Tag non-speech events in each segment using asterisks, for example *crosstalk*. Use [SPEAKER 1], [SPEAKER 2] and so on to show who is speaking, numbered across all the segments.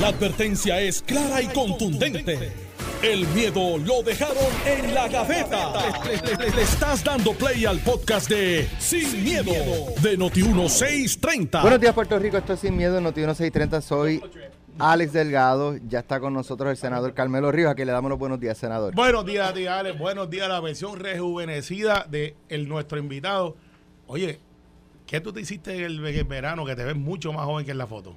[SPEAKER 1] La advertencia es clara y contundente. El miedo lo dejaron en la gaveta. Le, le- le- le estás dando play al podcast de Sin, miedo, de Noti1630.
[SPEAKER 2] Buenos días, Puerto Rico. Esto es Sin Miedo, Noti 1630. Soy Alex Delgado. Ya está con nosotros el senador Carmelo Ríos. Aquí le damos los buenos días, senador.
[SPEAKER 3] Buenos días, tía Alex. Buenos días, la versión rejuvenecida de el, nuestro invitado. Oye, ¿qué tú te hiciste en el, en el verano que te ves mucho más joven que en la foto?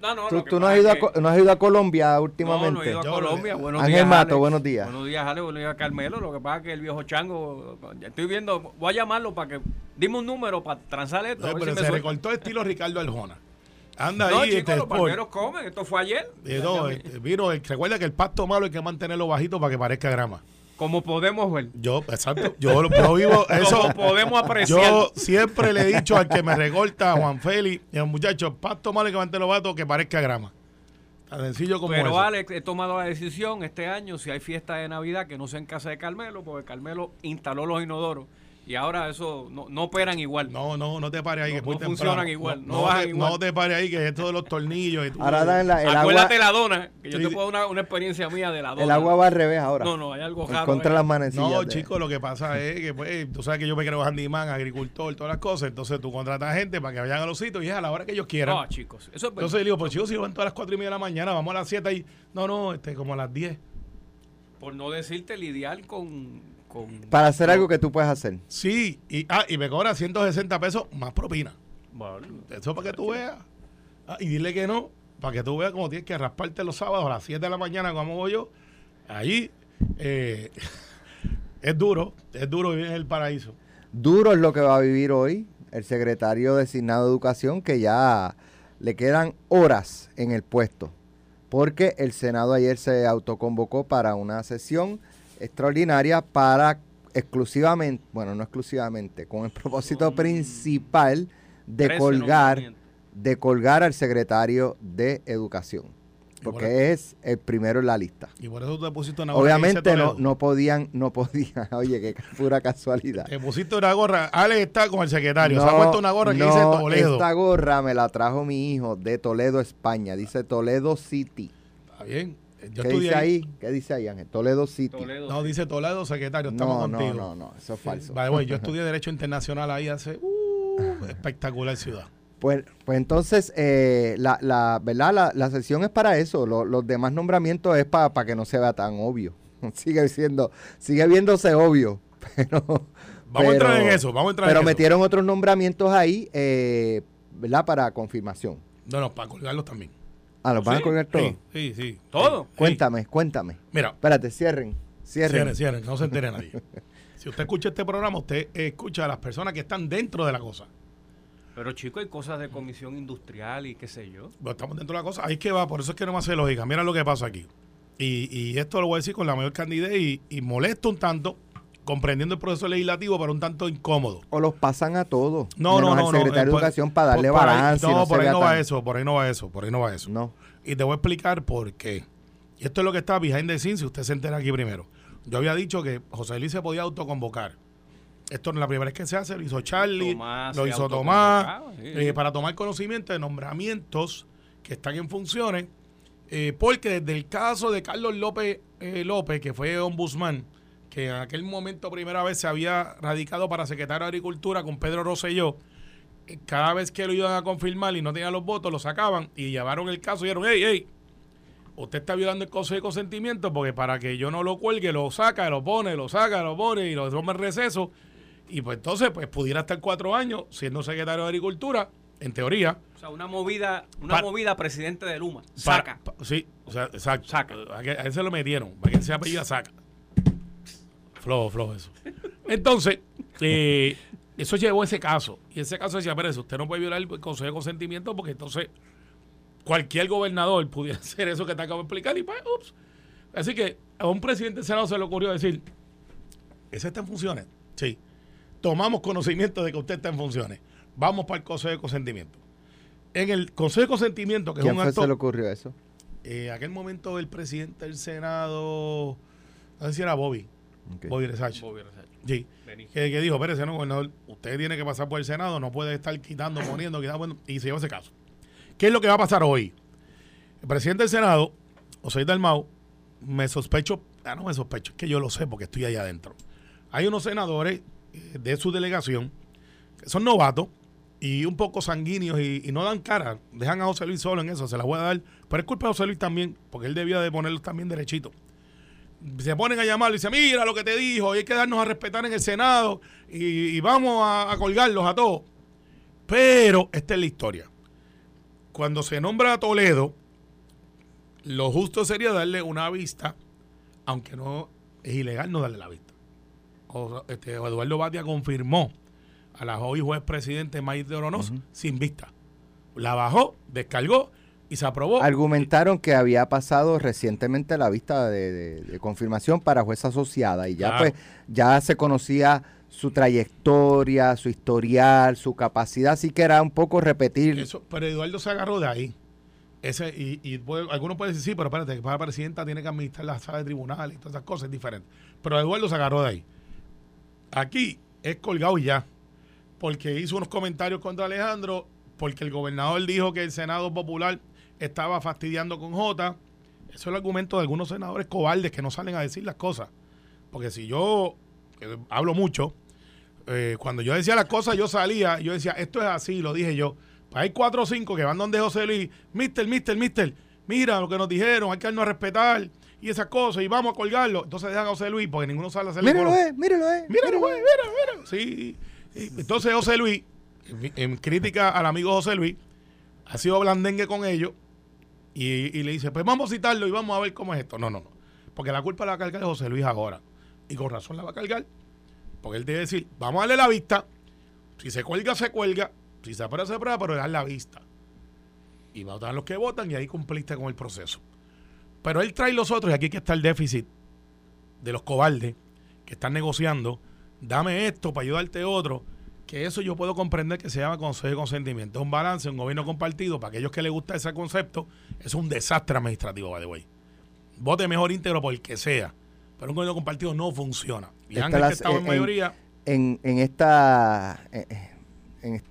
[SPEAKER 4] No, no,
[SPEAKER 2] ¿Tú, no, has ido a, no has ido a Colombia
[SPEAKER 4] No,
[SPEAKER 2] últimamente?
[SPEAKER 4] no he ido a Colombia. Buenos
[SPEAKER 2] Ángel
[SPEAKER 4] días,
[SPEAKER 2] Mato,
[SPEAKER 4] Alex.
[SPEAKER 2] buenos días.
[SPEAKER 4] Buenos días, Ale. Buenos días, Carmelo. Lo que pasa es que el viejo chango. ya Estoy viendo. Voy a llamarlo para que. Dime un número para transar esto. ver
[SPEAKER 3] pero
[SPEAKER 4] si
[SPEAKER 3] se recortó estilo Ricardo Arjona. Anda
[SPEAKER 4] No,
[SPEAKER 3] ahí,
[SPEAKER 4] chicos,
[SPEAKER 3] este,
[SPEAKER 4] los palmeros comen. Esto fue ayer.
[SPEAKER 3] Eh, no, eh, vino, eh, recuerda que el pasto malo hay que mantenerlo bajito para que parezca grama.
[SPEAKER 4] Como podemos ver.
[SPEAKER 3] Yo, exacto, yo, lo- yo vivo *laughs* eso.
[SPEAKER 4] Como podemos apreciar.
[SPEAKER 3] Yo siempre le he dicho al que me recorta, a Juan Félix, y al muchacho, el pasto malo que mantenerlo bajo que parezca grama. Tan sencillo como
[SPEAKER 4] Pero
[SPEAKER 3] eso.
[SPEAKER 4] Alex, he tomado la decisión este año, si hay fiesta de Navidad, que no sea en casa de Carmelo, porque Carmelo instaló los inodoros. Y ahora eso no, no operan igual.
[SPEAKER 3] No, no, no te pares ahí,
[SPEAKER 4] No-
[SPEAKER 3] que es muy
[SPEAKER 4] no
[SPEAKER 3] temprano.
[SPEAKER 4] funcionan igual, no bajan
[SPEAKER 3] te,
[SPEAKER 4] igual.
[SPEAKER 3] no te pares ahí, que esto de los tornillos. Y tú-
[SPEAKER 2] Ahora dan la- el agua,
[SPEAKER 4] Acuérdate la dona, que yo
[SPEAKER 3] Sí,
[SPEAKER 4] te puedo dar una, una experiencia mía de la dona.
[SPEAKER 2] el agua va al revés ahora.
[SPEAKER 4] No, no, hay algo raro.
[SPEAKER 2] contra
[SPEAKER 4] ahí.
[SPEAKER 2] las manecillas.
[SPEAKER 3] No, chicos, lo que pasa es que, pues, tú sabes que yo me creo handyman, agricultor, todas las cosas. Entonces tú contratas gente para que vayan a los sitios y es a la hora que ellos quieran.
[SPEAKER 4] No, chicos, eso es.
[SPEAKER 3] Entonces le digo, pues chicos, si van todas las cuatro y media de la mañana, vamos a las 7 ahí. No, no, este, como a las 10.
[SPEAKER 4] Por no decirte lidiar con... con
[SPEAKER 2] Para hacer algo que tú puedes hacer.
[SPEAKER 3] Sí, y, ah, y me cobra 160 pesos más propina.
[SPEAKER 4] Bueno,
[SPEAKER 3] Eso para que tú veas. Ah, y dile que no, para que tú veas cómo tienes que rasparte los sábados a las 7 de la mañana, como voy yo. Allí eh, *laughs* es duro, es duro vivir en el paraíso.
[SPEAKER 2] Duro es lo que va a vivir hoy el secretario designado de Educación, que ya le quedan horas en el puesto, porque el Senado ayer se autoconvocó para una sesión extraordinaria para exclusivamente, bueno, no exclusivamente, con el propósito principal de
[SPEAKER 4] 13
[SPEAKER 2] colgar, de colgar al secretario de Educación,
[SPEAKER 3] por-
[SPEAKER 2] porque es el primero en la lista.
[SPEAKER 3] Y por eso te pusiste una gorra.
[SPEAKER 2] Obviamente no, no podían, no podían, *laughs* oye, qué pura casualidad.
[SPEAKER 3] Te pusiste una gorra. Alex está con el secretario. se ha puesto una gorra que
[SPEAKER 2] no,
[SPEAKER 3] dice Toledo.
[SPEAKER 2] Esta gorra me la trajo mi hijo de Toledo, España. Dice Toledo City.
[SPEAKER 3] Está bien. Yo
[SPEAKER 2] ¿Qué dice ahí? ¿Qué dice ahí, Ángel? Toledo City.
[SPEAKER 4] Toledo.
[SPEAKER 3] No, dice Toledo, secretario. Estamos
[SPEAKER 2] No, no,
[SPEAKER 3] contigo.
[SPEAKER 2] no, no, eso es falso.
[SPEAKER 3] Yo estudié *laughs* Derecho Internacional ahí hace. uh, espectacular ciudad.
[SPEAKER 2] Pues, pues entonces, eh, la, la, ¿verdad? La, la sesión es para eso. Lo- los demás nombramientos es para que no se vea tan obvio. *laughs* Sigue siendo, sigue viéndose obvio. *laughs* Pero,
[SPEAKER 3] Vamos a entrar en eso. Vamos a entrar
[SPEAKER 2] Pero
[SPEAKER 3] en eso.
[SPEAKER 2] metieron otros nombramientos ahí, eh, ¿verdad? Para confirmación.
[SPEAKER 3] No, no, para colgarlos también.
[SPEAKER 2] Ah, ¿los van a
[SPEAKER 3] Sí,
[SPEAKER 2] colgar todos?
[SPEAKER 3] Sí, sí, sí.
[SPEAKER 4] ¿Todo?
[SPEAKER 3] Sí.
[SPEAKER 2] Cuéntame, cuéntame.
[SPEAKER 3] Mira,
[SPEAKER 2] Espérate, cierren. Cierren.
[SPEAKER 3] cierren, cierren, no se entere *laughs* nadie. Si usted escucha este programa, usted escucha a las personas que están dentro de la cosa.
[SPEAKER 4] Pero chicos, hay cosas de comisión industrial y qué sé yo.
[SPEAKER 3] Bueno, estamos dentro de la cosa. Ahí es que va, por eso es que no me hace lógica. Mira lo que pasa aquí. Y, y esto lo voy a decir con la mayor candidez y, y molesto un tanto, comprendiendo el proceso legislativo, pero un tanto incómodo.
[SPEAKER 2] O los pasan a todos.
[SPEAKER 3] No,
[SPEAKER 2] menos
[SPEAKER 3] no, no.
[SPEAKER 2] al
[SPEAKER 3] no,
[SPEAKER 2] secretario
[SPEAKER 3] eh,
[SPEAKER 2] de
[SPEAKER 3] por-
[SPEAKER 2] Educación para darle
[SPEAKER 3] por- por ahí-
[SPEAKER 2] balance.
[SPEAKER 3] no,
[SPEAKER 2] no,
[SPEAKER 3] por ahí no va eso, por ahí no va eso, por ahí no va eso.
[SPEAKER 2] No.
[SPEAKER 3] Y te voy a explicar por qué. Y esto es lo que está behind the scenes, si usted se entera aquí primero. Yo había dicho que José Luis se podía autoconvocar. Esto no es la primera vez que se hace, lo hizo Charlie,
[SPEAKER 4] Tomás
[SPEAKER 3] lo hizo Tomás,
[SPEAKER 4] sí,
[SPEAKER 3] eh, para tomar conocimiento de nombramientos que están en funciones, eh, porque desde el caso de Carlos López eh, López, que fue ombudsman, que en aquel momento primera vez se había radicado para secretario de Agricultura con Pedro Rosselló, eh, cada vez que lo iban a confirmar y no tenían los votos, lo sacaban y llevaron el caso y dijeron, hey, hey, usted está violando el consejo de consentimiento porque para que yo no lo cuelgue, lo saca, lo pone, lo saca, lo pone y lo toma en receso. Y pues entonces, pues pudiera estar cuatro años siendo secretario de Agricultura, en teoría.
[SPEAKER 4] O sea, una movida, una movida presidente de Luma.
[SPEAKER 3] para-
[SPEAKER 4] Saca.
[SPEAKER 3] sí, o sea, exacto.
[SPEAKER 4] Saca.
[SPEAKER 3] A, que- a él se lo metieron, para que él se apellida saca. Flojo, flojo eso. Entonces, eh, eso llevó ese caso. Y ese caso decía, pero usted no puede violar el consejo de consentimiento porque entonces cualquier gobernador pudiera *laughs* hacer eso que te acabo de explicar y pues, ups. Así que a un presidente del Senado se le ocurrió decir, ¿ese está en funciones? Sí. Tomamos conocimiento de que usted está en funciones. Vamos para el consejo de consentimiento. En el consejo de consentimiento, que es
[SPEAKER 2] ¿Quién
[SPEAKER 3] un
[SPEAKER 2] fue
[SPEAKER 3] acto...
[SPEAKER 2] se le ocurrió eso?
[SPEAKER 3] eh, aquel momento el presidente del Senado, no sé si era Bobby,
[SPEAKER 2] Ok.
[SPEAKER 3] Bobby Resach.
[SPEAKER 4] Bobby Resacho.
[SPEAKER 3] Sí.
[SPEAKER 4] Vení.
[SPEAKER 3] Que, que dijo, espérese, no, gobernador, usted tiene que pasar por el Senado, no puede estar quitando, *clears throat* poniendo, quitando, bueno, y se lleva ese caso. ¿Qué es lo que va a pasar hoy? El presidente del Senado, José Dalmau, me sospecho, ah, no me sospecho, es que yo lo sé porque estoy ahí adentro. Hay unos senadores eh, de su delegación que son novatos y un poco sanguíneos y, y no dan cara. Dejan a José Luis solo en eso, se la voy a dar. Pero es culpa de José Luis también, porque él debía de ponerlos también derechito. Se ponen a llamarlo y dicen, mira lo que te dijo, y hay que darnos a respetar en el Senado y, y vamos a, a colgarlos a todos. Pero esta es la historia. Cuando se nombra a Toledo, lo justo sería darle una vista, aunque no es ilegal no darle la vista. O, este, Eduardo Batia confirmó a la hoy juez presidente Maíz de Oronoz sin vista. La bajó, descargó y se aprobó.
[SPEAKER 2] Argumentaron que había pasado recientemente la vista de, de- de confirmación para juez asociada y ya
[SPEAKER 3] Claro.
[SPEAKER 2] pues ya se conocía su trayectoria, su historial, su capacidad, así que era un poco repetir.
[SPEAKER 3] Eso, pero Eduardo se agarró de ahí. Ese, y, y puede- algunos pueden decir, sí, pero espérate, que para la presidenta tiene que administrar la sala de tribunales y todas esas cosas, es diferente. Pero Eduardo se agarró de ahí. Aquí es colgado y ya. Porque hizo unos comentarios contra Alejandro, porque el gobernador dijo que el Senado Popular estaba fastidiando con J. Eso es el argumento de algunos senadores cobardes que no salen a decir las cosas. Porque si yo que hablo mucho, eh, cuando yo decía las cosas, yo salía, yo decía, esto es así, lo dije yo. Pues hay cuatro o cinco que van donde José Luis, mister, mister, mister, mira lo que nos dijeron, hay que darnos a respetar y esas cosas, y vamos a colgarlo. Entonces dejan a José Luis, porque ninguno sale a hacerle
[SPEAKER 2] Míralo, eh, míralo, eh.
[SPEAKER 3] Míralo,
[SPEAKER 2] míralo, eh.
[SPEAKER 3] mira, mira. Sí. Entonces José Luis, en, en crítica al amigo José Luis, ha sido blandengue con ellos y, le dice, pues vamos a citarlo y vamos a ver cómo es esto. No, no, no. Porque la culpa la va a cargar José Luis ahora. Y con razón la va a cargar. Porque él debe decir, vamos a darle la vista. Si se cuelga, se cuelga. Si se aprueba, se aprueba, pero dar la vista. Y votar los que votan y ahí cumpliste con el proceso. Pero él trae los otros y aquí que está el déficit de los cobardes que están negociando. Dame esto para ayudarte otro. Que eso yo puedo comprender que se llama consejo de consentimiento. Es un balance, un gobierno compartido. Para aquellos que les gusta ese concepto, es un desastre administrativo, by the way. Vote mejor íntegro por el que sea. Pero un gobierno compartido no funciona. Y Ángel, que estaba en
[SPEAKER 2] en-
[SPEAKER 3] mayoría,
[SPEAKER 2] En, en esta. eh, eh, En,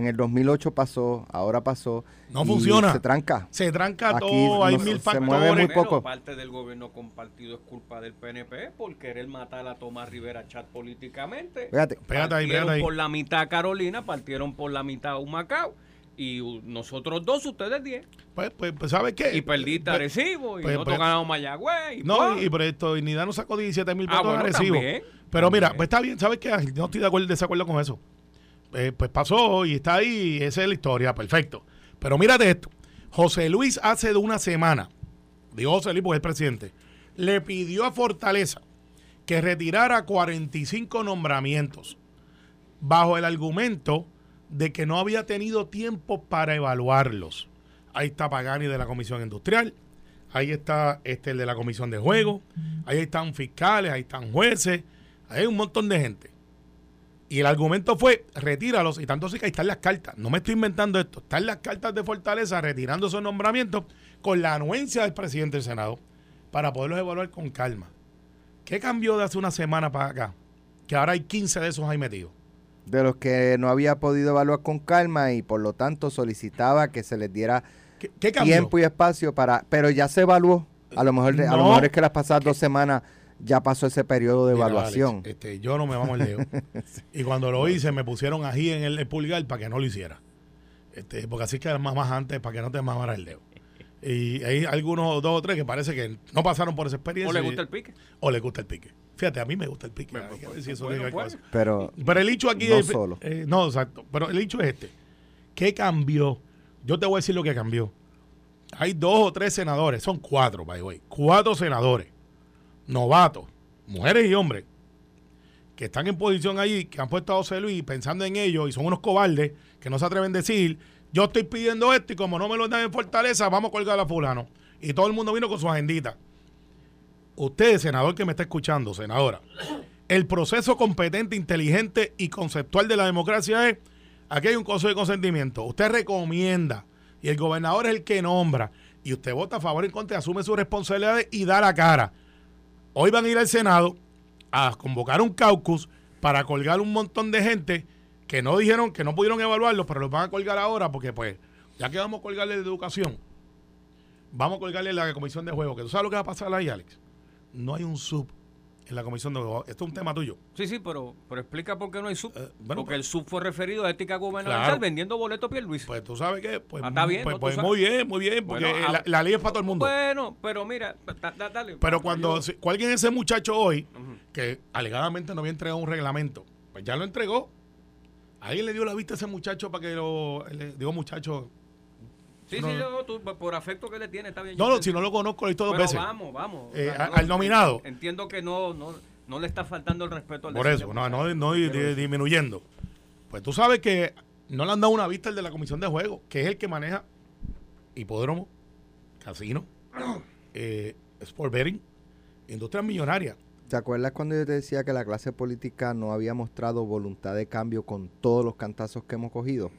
[SPEAKER 2] en el 2008 pasó, ahora pasó.
[SPEAKER 3] No
[SPEAKER 2] y
[SPEAKER 3] funciona.
[SPEAKER 2] Se tranca.
[SPEAKER 3] se tranca
[SPEAKER 2] Aquí
[SPEAKER 3] todo, hay
[SPEAKER 2] no se-
[SPEAKER 3] mil
[SPEAKER 2] se mueve
[SPEAKER 3] factores.
[SPEAKER 2] muy poco.
[SPEAKER 4] parte del gobierno compartido es culpa del PNP por querer matar a Tomás Rivera Chat políticamente.
[SPEAKER 2] Fíjate.
[SPEAKER 3] Pégate ahí,
[SPEAKER 4] partieron
[SPEAKER 3] pégate ahí.
[SPEAKER 4] por la mitad Carolina, partieron por la mitad Humacao. Y nosotros dos, ustedes diez.
[SPEAKER 3] Pues, pues, pues, ¿sabes qué?
[SPEAKER 4] Y perdiste
[SPEAKER 3] Pues,
[SPEAKER 4] Arecibo, y
[SPEAKER 3] pues,
[SPEAKER 4] nosotros
[SPEAKER 3] pues,
[SPEAKER 4] ganamos Mayagüez. Y
[SPEAKER 3] No,
[SPEAKER 4] pues,
[SPEAKER 3] y, y por esto, y Nidano sacó 17 mil
[SPEAKER 4] Ah,
[SPEAKER 3] votos
[SPEAKER 4] bueno,
[SPEAKER 3] agresivos.
[SPEAKER 4] también,
[SPEAKER 3] Pero mira, pues está bien, ¿sabes qué? No estoy de acuerdo, desacuerdo con eso. Eh, pues pasó y está ahí, esa es la historia, perfecto. Pero mírate esto. José Luis hace de una semana, digo José Luis porque es presidente, le pidió a Fortaleza que retirara 45 nombramientos bajo el argumento de que no había tenido tiempo para evaluarlos. Ahí está Pagani de la Comisión Industrial, ahí está este el de la Comisión de Juegos, ahí están fiscales, ahí están jueces, ahí hay un montón de gente. Y el argumento fue, retíralos, y tanto así que ahí están las cartas. No me estoy inventando esto. Están las cartas de Fortaleza retirando esos nombramientos con la anuencia del presidente del Senado para poderlos evaluar con calma. ¿Qué cambió de hace una semana para acá? Que ahora hay 15 de esos ahí metidos.
[SPEAKER 2] De los que no había podido evaluar con calma y por lo tanto solicitaba que se les diera
[SPEAKER 3] ¿Qué, qué cambió?
[SPEAKER 2] tiempo y espacio para. Pero ya se evaluó. A lo mejor, a lo mejor es que las pasadas dos semanas ya pasó ese periodo de
[SPEAKER 3] Mira,
[SPEAKER 2] evaluación.
[SPEAKER 3] Alex, este, yo no me vamos el dedo. *laughs* y cuando lo hice, me pusieron ají en el, el pulgar para que no lo hiciera. Este, porque así que mamás antes para que no te mamara el dedo. Y hay algunos dos o tres que parece que no pasaron por esa experiencia.
[SPEAKER 4] ¿O le gusta el pique?
[SPEAKER 3] o le gusta el pique. Fíjate, a mí me gusta el pique. Que
[SPEAKER 4] pues,
[SPEAKER 3] ver si eso
[SPEAKER 4] bueno, pues.
[SPEAKER 2] Pero
[SPEAKER 3] Pero el hecho aquí
[SPEAKER 2] No
[SPEAKER 3] es.
[SPEAKER 2] solo.
[SPEAKER 3] eh, no, exacto. Pero el hecho es este. ¿Qué cambió? Yo te voy a decir lo que cambió. Hay dos o tres senadores, son cuatro, by the way. Cuatro senadores, novatos, mujeres y hombres, que están en posición allí, que han puesto a José Luis pensando en ellos y son unos cobardes que no se atreven a decir, yo estoy pidiendo esto y como no me lo dan en Fortaleza, vamos a colgar a fulano. Y todo el mundo vino con su agendita. Usted, senador que me está escuchando, senadora, el proceso competente, inteligente y conceptual de la democracia es, aquí hay un consejo de consentimiento, usted recomienda y el gobernador es el que nombra y usted vota a favor y en contra, asume sus responsabilidades y da la cara. Hoy van a ir al Senado a convocar un caucus para colgar un montón de gente que no dijeron, que no pudieron evaluarlos, pero los van a colgar ahora porque pues ya que vamos a colgarle de educación, vamos a colgarle la comisión de juego. Que tú sabes lo que va a pasar ahí, Alex. No hay un sub en la comisión de. Esto es un tema tuyo.
[SPEAKER 4] Sí, sí, pero, pero explica por qué no hay sub.
[SPEAKER 3] Eh, bueno,
[SPEAKER 4] Porque el sub fue referido a ética gubernamental
[SPEAKER 3] Claro.
[SPEAKER 4] vendiendo boletos Pierluisi.
[SPEAKER 3] Pues tú sabes que, pues,
[SPEAKER 4] Ah, está bien,
[SPEAKER 3] pues, pues muy bien, muy bien, porque
[SPEAKER 4] Bueno, ah,
[SPEAKER 3] la, la ley es para todo el mundo.
[SPEAKER 4] Bueno, pero mira, da- da- dale.
[SPEAKER 3] Pero cuando si- alguien ese muchacho hoy, que alegadamente no había entregado un reglamento, pues ya lo entregó. Alguien le dio la vista a ese muchacho para que lo. Le digo muchacho.
[SPEAKER 4] Sí,
[SPEAKER 3] no,
[SPEAKER 4] sí, yo, tú, por afecto que le tiene, está bien.
[SPEAKER 3] No, no, si no lo conozco, lo he visto dos
[SPEAKER 4] Pero
[SPEAKER 3] veces.
[SPEAKER 4] vamos, vamos.
[SPEAKER 3] Eh, al nominado.
[SPEAKER 4] Entiendo que no, no, no le está faltando el respeto al
[SPEAKER 3] Por eso, no, no, no
[SPEAKER 4] Pero-
[SPEAKER 3] disminuyendo. Pues tú sabes que no le han dado una vista al de la comisión de juego, que es el que maneja hipódromo, casino, *coughs* eh, sport betting, industria millonaria.
[SPEAKER 2] ¿Te acuerdas cuando yo te decía que la clase política no había mostrado voluntad de cambio con todos los cantazos que hemos cogido?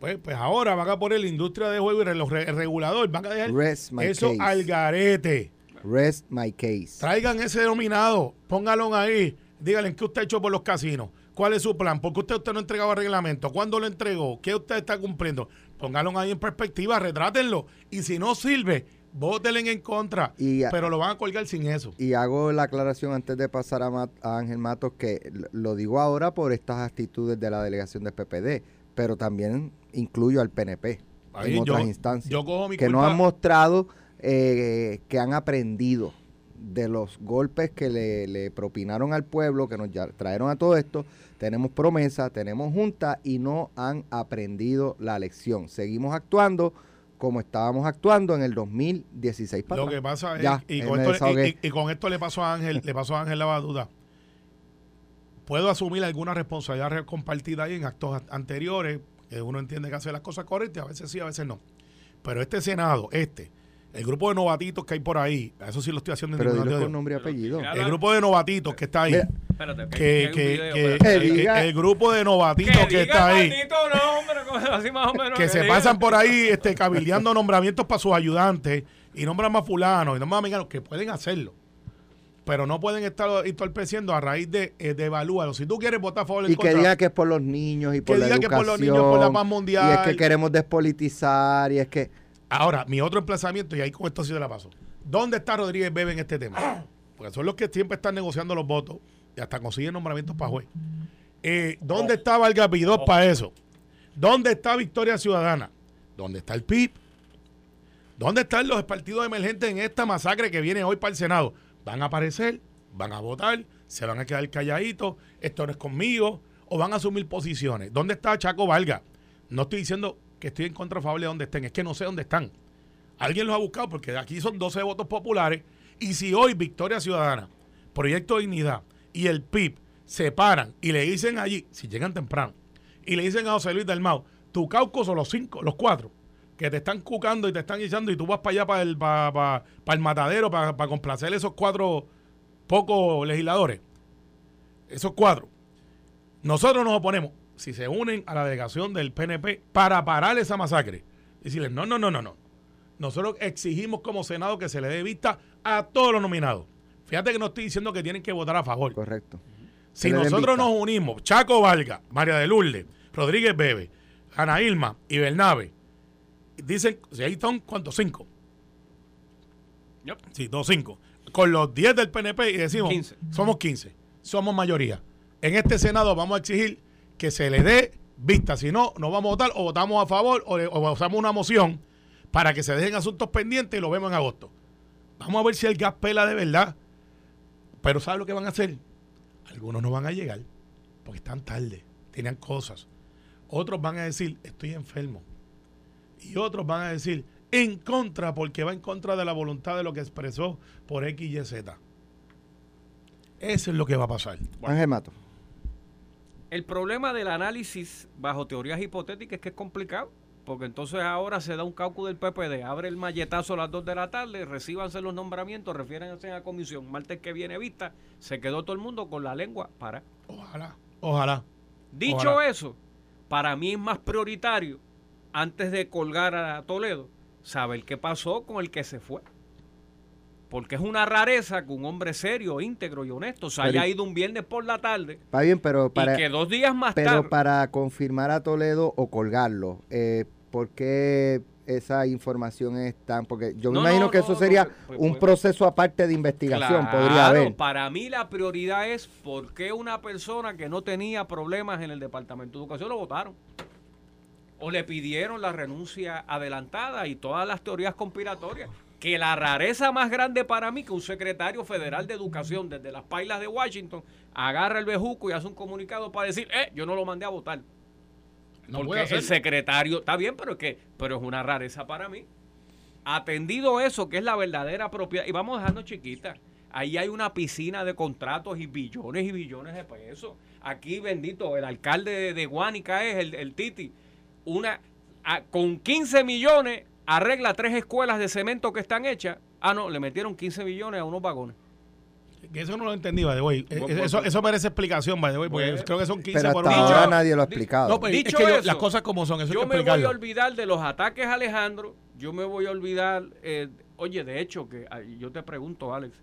[SPEAKER 3] Pues, pues ahora van a poner la industria de juego y los re- regulador, van a dejar eso
[SPEAKER 2] case.
[SPEAKER 3] al garete.
[SPEAKER 2] Rest my case.
[SPEAKER 3] Traigan ese denominado, póngalo ahí, díganle qué usted ha hecho por los casinos, cuál es su plan, por qué usted, usted no el reglamento, cuándo lo entregó, qué usted está cumpliendo. Póngalo ahí en perspectiva, retrátenlo. Y si no sirve, votenle en contra.
[SPEAKER 2] Y-
[SPEAKER 3] pero lo van a colgar sin eso.
[SPEAKER 2] Y hago la aclaración antes de pasar a, Mat- a Ángel Matos que lo digo ahora por estas actitudes de la delegación del PPD, pero también incluyo al PNP
[SPEAKER 3] Ahí
[SPEAKER 2] en
[SPEAKER 3] yo-
[SPEAKER 2] otras instancias.
[SPEAKER 3] yo cojo mi
[SPEAKER 2] que no han mostrado eh, que han aprendido de los golpes que le, le propinaron al pueblo, que nos ya- trajeron a todo esto. Tenemos promesa, tenemos junta y no han aprendido la lección. Seguimos actuando como estábamos actuando en el 2016. para
[SPEAKER 3] Lo que pasa es,
[SPEAKER 2] Ya,
[SPEAKER 3] y, con esto, y- con esto le pasó a Ángel, le pasó a Ángel la duda. Puedo asumir alguna responsabilidad re- compartida ahí en actos anteriores, uno entiende que hace las cosas correctas, a veces sí, a veces no. Pero este Senado, este, el grupo de novatitos que hay por ahí, a eso sí lo estoy haciendo en
[SPEAKER 2] Pero
[SPEAKER 3] ningún
[SPEAKER 2] dilo
[SPEAKER 3] sentido.
[SPEAKER 2] con nombre y apellido.
[SPEAKER 3] El grupo de novatitos que está ahí,
[SPEAKER 2] Mira,
[SPEAKER 4] Espérate,
[SPEAKER 3] que,
[SPEAKER 4] que, hay un
[SPEAKER 3] que-
[SPEAKER 4] video,
[SPEAKER 3] que-
[SPEAKER 4] espérate.
[SPEAKER 2] Que
[SPEAKER 3] el- grupo de novatitos que,
[SPEAKER 4] diga
[SPEAKER 3] está ahí,
[SPEAKER 4] maldito nombre, como- así más o menos.
[SPEAKER 3] que se
[SPEAKER 4] diga.
[SPEAKER 3] pasan por ahí este, cabildeando *laughs* nombramientos para sus ayudantes y nombran más fulanos y nombran más mexicanos, que pueden hacerlo. Pero no pueden estar entorpeciendo a raíz de, eh, de evalúalo. Si tú quieres votar a favor en
[SPEAKER 2] Y que
[SPEAKER 3] contra,
[SPEAKER 2] diga que es por los niños y por
[SPEAKER 3] Que
[SPEAKER 2] la
[SPEAKER 3] diga que
[SPEAKER 2] educación.
[SPEAKER 3] por los niños, por la paz
[SPEAKER 2] Y
[SPEAKER 3] mundial.
[SPEAKER 2] es que queremos despolitizar y es que...
[SPEAKER 3] Ahora, mi otro emplazamiento, y ahí con esto sí te la paso. ¿Dónde está Rodríguez Bebe en este tema? Porque son los que siempre están negociando los votos y hasta consiguen nombramientos para juez. Eh, ¿Dónde está Vargas Vidó para eso? ¿Dónde está Victoria Ciudadana? ¿Dónde está el PIB? ¿Dónde están los partidos emergentes en esta masacre que viene hoy para el Senado? ¿Van a aparecer? ¿Van a votar? ¿Se van a quedar calladitos? ¿Esto no es conmigo? ¿O van a asumir posiciones? ¿Dónde está Chaco Vargas? No estoy diciendo que estoy en contra favorable de donde estén, es que no sé dónde están. Alguien los ha buscado porque aquí son 12 votos populares y si hoy Victoria Ciudadana, Proyecto Dignidad y el PIB se paran y le dicen allí, si llegan temprano, y le dicen a José Luis del Mau, tu cauco son los cinco, los cuatro, que te están cucando y te están echando y tú vas para allá para el, para, para- para el matadero para, para complacer esos cuatro pocos legisladores, esos cuatro. Nosotros nos oponemos, si se unen a la delegación del PNP para parar esa masacre, decirles, no, no, no, no, no. Nosotros exigimos como Senado que se le dé vista a todos los nominados. Fíjate que no estoy diciendo que tienen que votar a favor.
[SPEAKER 2] Correcto.
[SPEAKER 3] Si nosotros nos unimos, Chaco Valga, María de Lourdes, Rodríguez Bebe, Ana Ilma y Bernabe, dicen, si ahí están, ¿cuántos? Cinco.
[SPEAKER 4] Yep.
[SPEAKER 3] Sí, dos, cinco. Con los 10 del PNP y decimos,
[SPEAKER 4] 15.
[SPEAKER 3] somos 15, somos mayoría. En este Senado vamos a exigir que se le dé vista. Si no, no vamos a votar o votamos a favor o, le- o votamos una moción para que se dejen asuntos pendientes y lo vemos en agosto. Vamos a ver si el gas pela de verdad. Pero ¿sabe lo que van a hacer? Algunos no van a llegar porque están tarde, tienen cosas. Otros van a decir, estoy enfermo. Y otros van a decir, en contra, porque va en contra de la voluntad de lo que expresó por X, Y, Z. Eso es lo que va a pasar.
[SPEAKER 2] Ángel Mato.
[SPEAKER 4] El problema del análisis bajo teorías hipotéticas es que es complicado, porque entonces ahora se da un cálculo del PPD, abre el malletazo a las 2 de la tarde, recíbanse los nombramientos, refiéranse a la comisión, martes que viene vista, se quedó todo el mundo con la lengua para.
[SPEAKER 3] Ojalá, ojalá.
[SPEAKER 4] Dicho
[SPEAKER 3] Ojalá.
[SPEAKER 4] eso, para mí es más prioritario, antes de colgar a Toledo, saber qué pasó con el que se fue. Porque es una rareza que un hombre serio, íntegro y honesto se
[SPEAKER 2] Pero
[SPEAKER 4] haya ido un viernes por la tarde
[SPEAKER 2] Está bien, pero para,
[SPEAKER 4] y que dos días más
[SPEAKER 2] pero
[SPEAKER 4] tarde...
[SPEAKER 2] para confirmar a Toledo o colgarlo, eh, ¿por qué esa información es tan? Porque yo me
[SPEAKER 4] No,
[SPEAKER 2] imagino
[SPEAKER 4] no,
[SPEAKER 2] que
[SPEAKER 4] no,
[SPEAKER 2] eso sería
[SPEAKER 4] pues,
[SPEAKER 2] un
[SPEAKER 4] pues,
[SPEAKER 2] proceso aparte de investigación, podría
[SPEAKER 4] Claro,
[SPEAKER 2] haber.
[SPEAKER 4] Para mí la prioridad es por qué una persona que no tenía problemas en el Departamento de Educación lo votaron. O le pidieron la renuncia adelantada y todas las teorías conspiratorias. Que la rareza más grande para mí que un secretario federal de educación desde las pailas de Washington agarra el bejuco y hace un comunicado para decir, eh, yo no lo mandé a votar.
[SPEAKER 3] No
[SPEAKER 4] Porque el secretario, está bien, pero es que, pero es una rareza para mí. Atendido eso, que es la verdadera propiedad, y vamos dejando chiquita. Ahí hay una piscina de contratos y billones y billones de pesos. Aquí, bendito, el alcalde de, de Guánica es el, el Titi. Una, a- con 15 millones arregla tres escuelas de cemento que están hechas. Ah, no, le metieron 15 millones a unos vagones.
[SPEAKER 3] Que eso no lo entendí, by the way. Eh, Eso,
[SPEAKER 4] pues,
[SPEAKER 3] eso merece explicación, by the way, porque
[SPEAKER 4] Pues,
[SPEAKER 3] creo que son 15
[SPEAKER 2] Pero
[SPEAKER 3] por
[SPEAKER 2] hasta
[SPEAKER 3] un
[SPEAKER 4] Dicho-
[SPEAKER 2] ahora nadie lo ha explicado.
[SPEAKER 3] No, pues, es
[SPEAKER 4] Dicho
[SPEAKER 3] que yo-
[SPEAKER 4] eso,
[SPEAKER 3] las cosas como son, eso
[SPEAKER 4] yo
[SPEAKER 3] hay que
[SPEAKER 4] me voy a olvidar de los ataques a Alejandro. Yo me voy a olvidar. eh, oye, de hecho, que ah, yo te pregunto, Alex,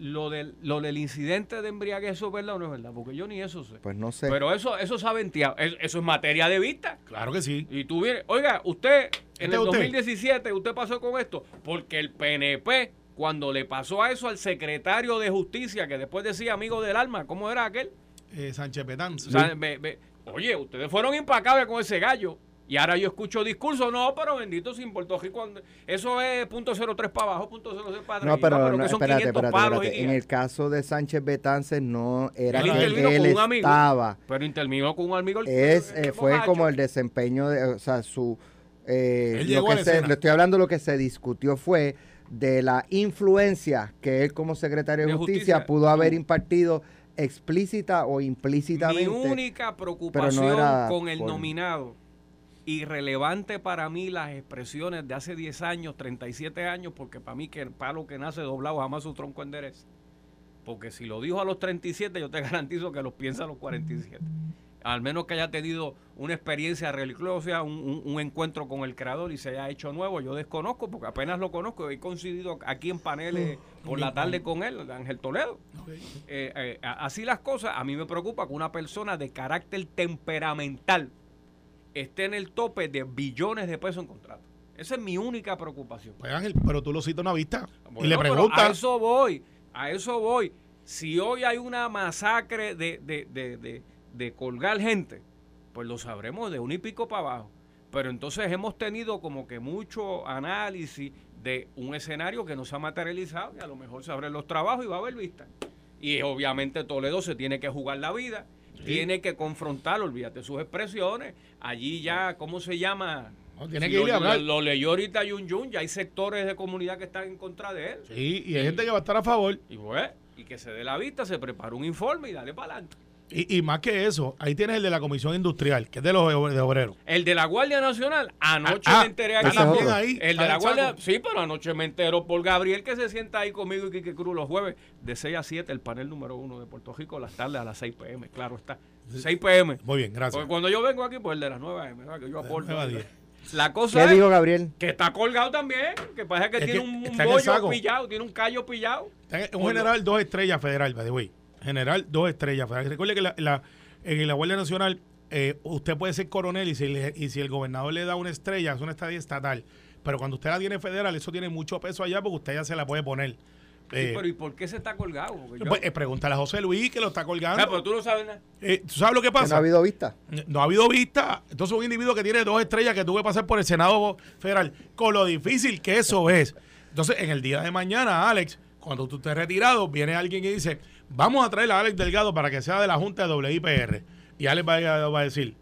[SPEAKER 4] lo del, lo del incidente de embriaguez, ¿eso es verdad o no es verdad? Porque yo ni eso sé.
[SPEAKER 2] pues no sé.
[SPEAKER 4] Pero eso, eso se ha venteado. Es- Eso es materia de vista.
[SPEAKER 3] Claro que sí.
[SPEAKER 4] Y tú vienes, oiga, usted en
[SPEAKER 3] Este
[SPEAKER 4] el
[SPEAKER 3] usted.
[SPEAKER 4] 2017, usted pasó con esto, porque el PNP, cuando le pasó a eso al secretario de Justicia, que después decía amigo del alma, ¿cómo era aquel?
[SPEAKER 3] Eh, Sánchez Petanz.
[SPEAKER 4] O sea, me- me- oye, ustedes fueron impacables con ese gallo. Y ahora yo escucho discursos, no, pero bendito sin Puerto Rico. Eso es punto .03 para abajo, punto .03 para
[SPEAKER 2] no,
[SPEAKER 4] arriba,
[SPEAKER 2] pero, no,
[SPEAKER 4] que son
[SPEAKER 2] espérate,
[SPEAKER 4] 500
[SPEAKER 2] espérate, espérate. En el caso de Sánchez Betances no era
[SPEAKER 4] Él
[SPEAKER 2] que
[SPEAKER 4] intervino
[SPEAKER 2] él
[SPEAKER 4] con un amigo.
[SPEAKER 2] estaba.
[SPEAKER 4] Pero intervino con un amigo. el-
[SPEAKER 2] Es,
[SPEAKER 4] el
[SPEAKER 2] eh, fue como el desempeño de, o sea, su... eh, lo que se, le estoy hablando lo que se discutió fue de la influencia que él como secretario de
[SPEAKER 4] De
[SPEAKER 2] justicia,
[SPEAKER 4] justicia
[SPEAKER 2] pudo haber impartido explícita o
[SPEAKER 4] Mi
[SPEAKER 2] implícitamente.
[SPEAKER 4] única preocupación
[SPEAKER 2] era
[SPEAKER 4] con el
[SPEAKER 2] por-
[SPEAKER 4] nominado, irrelevante para mí las expresiones de hace 10 años, 37 años, porque para mí que el palo que nace doblado jamás su tronco endereza. Porque si lo dijo a los 37, yo te *laughs* garantizo que los piensa a los 47. Al menos que haya tenido una experiencia religiosa, un, un- un encuentro con el creador y se haya hecho nuevo. Yo desconozco, porque apenas lo conozco. He coincidido aquí en paneles por la tarde con él, Ángel Toledo. Eh, eh, así las cosas, a mí me preocupa que una persona de carácter temperamental esté en el tope de billones de pesos en contrato. Esa es mi única preocupación.
[SPEAKER 3] Pues Ángel, pero tú lo citas una vista y le
[SPEAKER 4] pero A
[SPEAKER 3] preguntas.
[SPEAKER 4] eso voy, a eso voy. Si hoy hay una masacre de, de, de, de, de colgar gente, pues lo sabremos de un y pico para abajo. Pero entonces hemos tenido como que mucho análisis de un escenario que no se ha materializado y a lo mejor se abren los trabajos y va a haber vista. Y obviamente Toledo se tiene que jugar la vida, tiene que confrontar, olvídate sus expresiones. Allí ya, ¿cómo se llama?
[SPEAKER 3] No, tiene
[SPEAKER 4] Si
[SPEAKER 3] que
[SPEAKER 4] lo,
[SPEAKER 3] ir a hablar.
[SPEAKER 4] lo- lo leyó ahorita Yun Yun, ya hay sectores de comunidad que están en contra de él.
[SPEAKER 3] Sí, y hay gente que va a estar a favor.
[SPEAKER 4] Y pues, y que se dé la vista, se prepara un informe y dale para adelante.
[SPEAKER 3] Y, y más que eso, ahí tienes el de la Comisión Industrial, que es de los de obreros.
[SPEAKER 4] El de la Guardia Nacional, anoche
[SPEAKER 3] Ah,
[SPEAKER 4] me enteré aquí.
[SPEAKER 3] también ahí.
[SPEAKER 4] El de
[SPEAKER 3] Ah,
[SPEAKER 4] la Guardia, sí, pero anoche me entero por Gabriel que se sienta ahí conmigo y Quique Cruz los jueves de 6 a 7, el panel número uno de Puerto Rico, las tardes a las 6 pm, claro está. 6 pm.
[SPEAKER 3] Muy bien, gracias.
[SPEAKER 4] Porque cuando yo vengo aquí, pues el de las 9 am, que yo aporto. La cosa
[SPEAKER 2] ¿Qué
[SPEAKER 4] es
[SPEAKER 2] dijo Gabriel?
[SPEAKER 4] que está colgado también, que parece que
[SPEAKER 3] Es
[SPEAKER 4] tiene
[SPEAKER 3] que
[SPEAKER 4] un, bollo pillado, tiene un callo pillado.
[SPEAKER 3] Está Un general dos estrellas federal, by the way. General dos estrellas. Recuerde que la, la- en la Guardia Nacional eh, usted puede ser coronel y si, le- y si el gobernador le da una estrella, es una estadía estatal. Pero cuando usted la tiene federal, eso tiene mucho peso allá porque usted ya se la puede poner.
[SPEAKER 4] Sí,
[SPEAKER 3] Eh,
[SPEAKER 4] pero ¿y por qué se está colgado? Yo-
[SPEAKER 3] pues, eh, pregúntale a José Luis que lo está
[SPEAKER 4] Ah,
[SPEAKER 3] colgando.
[SPEAKER 4] pero tú no sabes nada.
[SPEAKER 3] Eh, ¿Tú sabes lo que
[SPEAKER 2] Que no
[SPEAKER 3] pasa?
[SPEAKER 2] ha habido vista.
[SPEAKER 3] No ha habido vista. Entonces, un individuo que tiene dos estrellas que tuvo que pasar por el Senado Federal, con lo difícil que eso es. Entonces, en el día de mañana, Alex, cuando tú estés retirado, viene alguien y dice: Vamos a traer a Alex Delgado para que sea de la Junta de WIPR. Y Alex a, va a decir: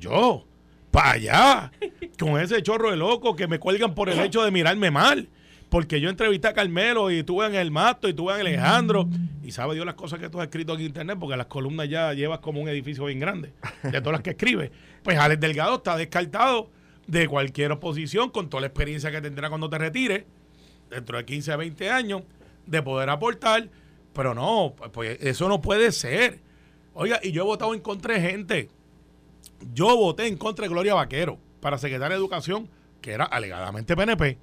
[SPEAKER 3] Yo, para allá, con ese chorro de loco que me cuelgan por el hecho de mirarme mal. Porque yo entrevisté a Carmelo y tuve en el Mato y tuve en Alejandro. Y sabe Dios las cosas que tú has escrito aquí en internet, porque las columnas ya llevas como un edificio bien grande, de todas las que escribes. Pues Alex Delgado está descartado de cualquier oposición con toda la experiencia que tendrá cuando te retires, dentro de 15 a 20 años, de poder aportar. Pero no, pues eso no puede ser. Oiga, y yo he votado en contra de gente. Yo voté en contra de Gloria Vaquero para secretaria de Educación, que era alegadamente PNP.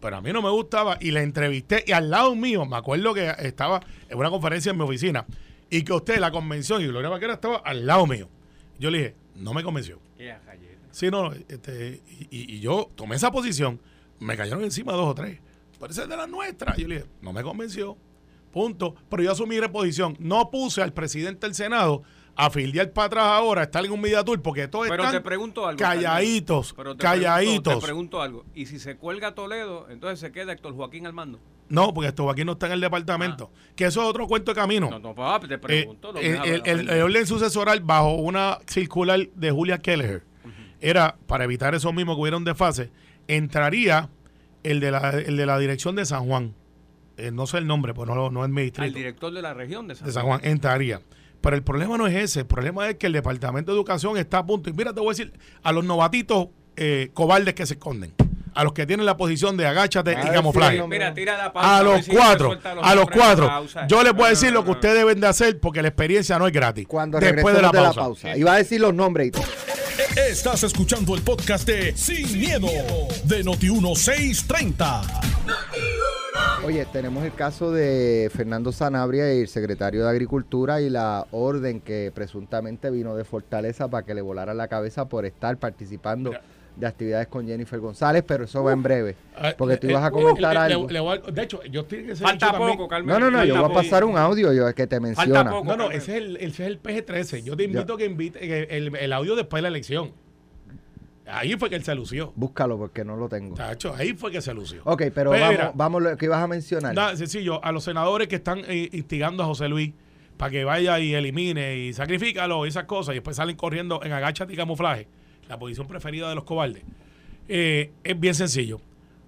[SPEAKER 3] Pero a mí no me gustaba y la entrevisté y al lado mío, me acuerdo que estaba en una conferencia en mi oficina y que usted la convención y Gloria Vaquero estaba al lado mío. Yo le dije, no me convenció. Sí, no, este, y, y- yo tomé esa posición, me cayeron encima dos o tres. Parece de la nuestra. Yo le dije, no me convenció. Punto. Pero yo asumí reposición. No puse al presidente del Senado a filiar para atrás ahora, a estar en un media tour, porque todos
[SPEAKER 4] Pero
[SPEAKER 3] están
[SPEAKER 4] te pregunto algo.
[SPEAKER 3] calladitos,
[SPEAKER 4] Carlos. Pero te
[SPEAKER 3] calladitos.
[SPEAKER 4] Pregunto, te pregunto algo. ¿Y si se cuelga Toledo, entonces se queda Héctor Joaquín al mando?
[SPEAKER 3] No, porque esto aquí no está en el departamento. Que eso es otro cuento de camino.
[SPEAKER 4] No, no, papi, te
[SPEAKER 3] Eh,
[SPEAKER 4] pregunto.
[SPEAKER 3] el,
[SPEAKER 4] deja
[SPEAKER 3] el- el- el orden sucesoral bajo una circular de Julia Kelleher era, para evitar esos mismos que hubieron de fase, entraría el de la, el de la dirección de San Juan. Eh, no sé el nombre, pues no, lo- no es mi
[SPEAKER 4] al
[SPEAKER 3] distrito.
[SPEAKER 4] director de la región de San,
[SPEAKER 3] de San Juan entraría. Pero el problema no es ese. El problema es que el Departamento de Educación está a punto. Y mira, te voy a decir, a los novatitos eh, cobardes que se esconden, a los que tienen la posición de agáchate
[SPEAKER 2] A
[SPEAKER 3] y
[SPEAKER 2] ver
[SPEAKER 3] camuflaje.
[SPEAKER 4] Mira, tira la pausa.
[SPEAKER 3] A los
[SPEAKER 4] si
[SPEAKER 3] cuatro,
[SPEAKER 4] los
[SPEAKER 3] a los cuatro.
[SPEAKER 4] pausa.
[SPEAKER 3] Yo les voy a
[SPEAKER 4] No,
[SPEAKER 3] decir
[SPEAKER 4] no,
[SPEAKER 3] lo que
[SPEAKER 4] no.
[SPEAKER 3] ustedes deben de hacer porque la experiencia no es gratis.
[SPEAKER 2] Cuando
[SPEAKER 3] Después de la pausa.
[SPEAKER 2] Iba a decir los nombres y todo.
[SPEAKER 1] Estás escuchando el podcast de Sin, miedo, de Noti1630.
[SPEAKER 2] Oye, tenemos el caso de Fernando Sanabria y el secretario de Agricultura y la orden que presuntamente vino de Fortaleza para que le volara la cabeza por estar participando
[SPEAKER 3] Mira.
[SPEAKER 2] de actividades con Jennifer González, pero eso va en breve.
[SPEAKER 3] Ah,
[SPEAKER 2] Porque tú
[SPEAKER 3] eh,
[SPEAKER 2] ibas a
[SPEAKER 3] uh,
[SPEAKER 2] comentar
[SPEAKER 3] le- le-
[SPEAKER 2] algo.
[SPEAKER 3] le voy a- de hecho, yo tiene que ser
[SPEAKER 4] Falta
[SPEAKER 3] también-
[SPEAKER 4] poco, Carmen.
[SPEAKER 2] No, no, no, yo
[SPEAKER 4] Falta
[SPEAKER 2] voy a pasar un audio yo, que te menciona.
[SPEAKER 4] poco.
[SPEAKER 3] No, no, ese es el, ese es el PG-13. Yo te invito a que invite el, el audio después de la elección. Ahí fue que él se lució.
[SPEAKER 2] Búscalo porque no lo tengo.
[SPEAKER 3] Tacho, ahí fue que se lució.
[SPEAKER 2] Ok, pero vamos,
[SPEAKER 3] mira,
[SPEAKER 2] vamos lo que ibas a mencionar.
[SPEAKER 3] Nada, sencillo, a los senadores que están eh, instigando a José Luis para que vaya y elimine y sacrifícalo y esas cosas y después salen corriendo en agachate y camuflaje, la posición preferida de los cobardes, eh, es bien sencillo.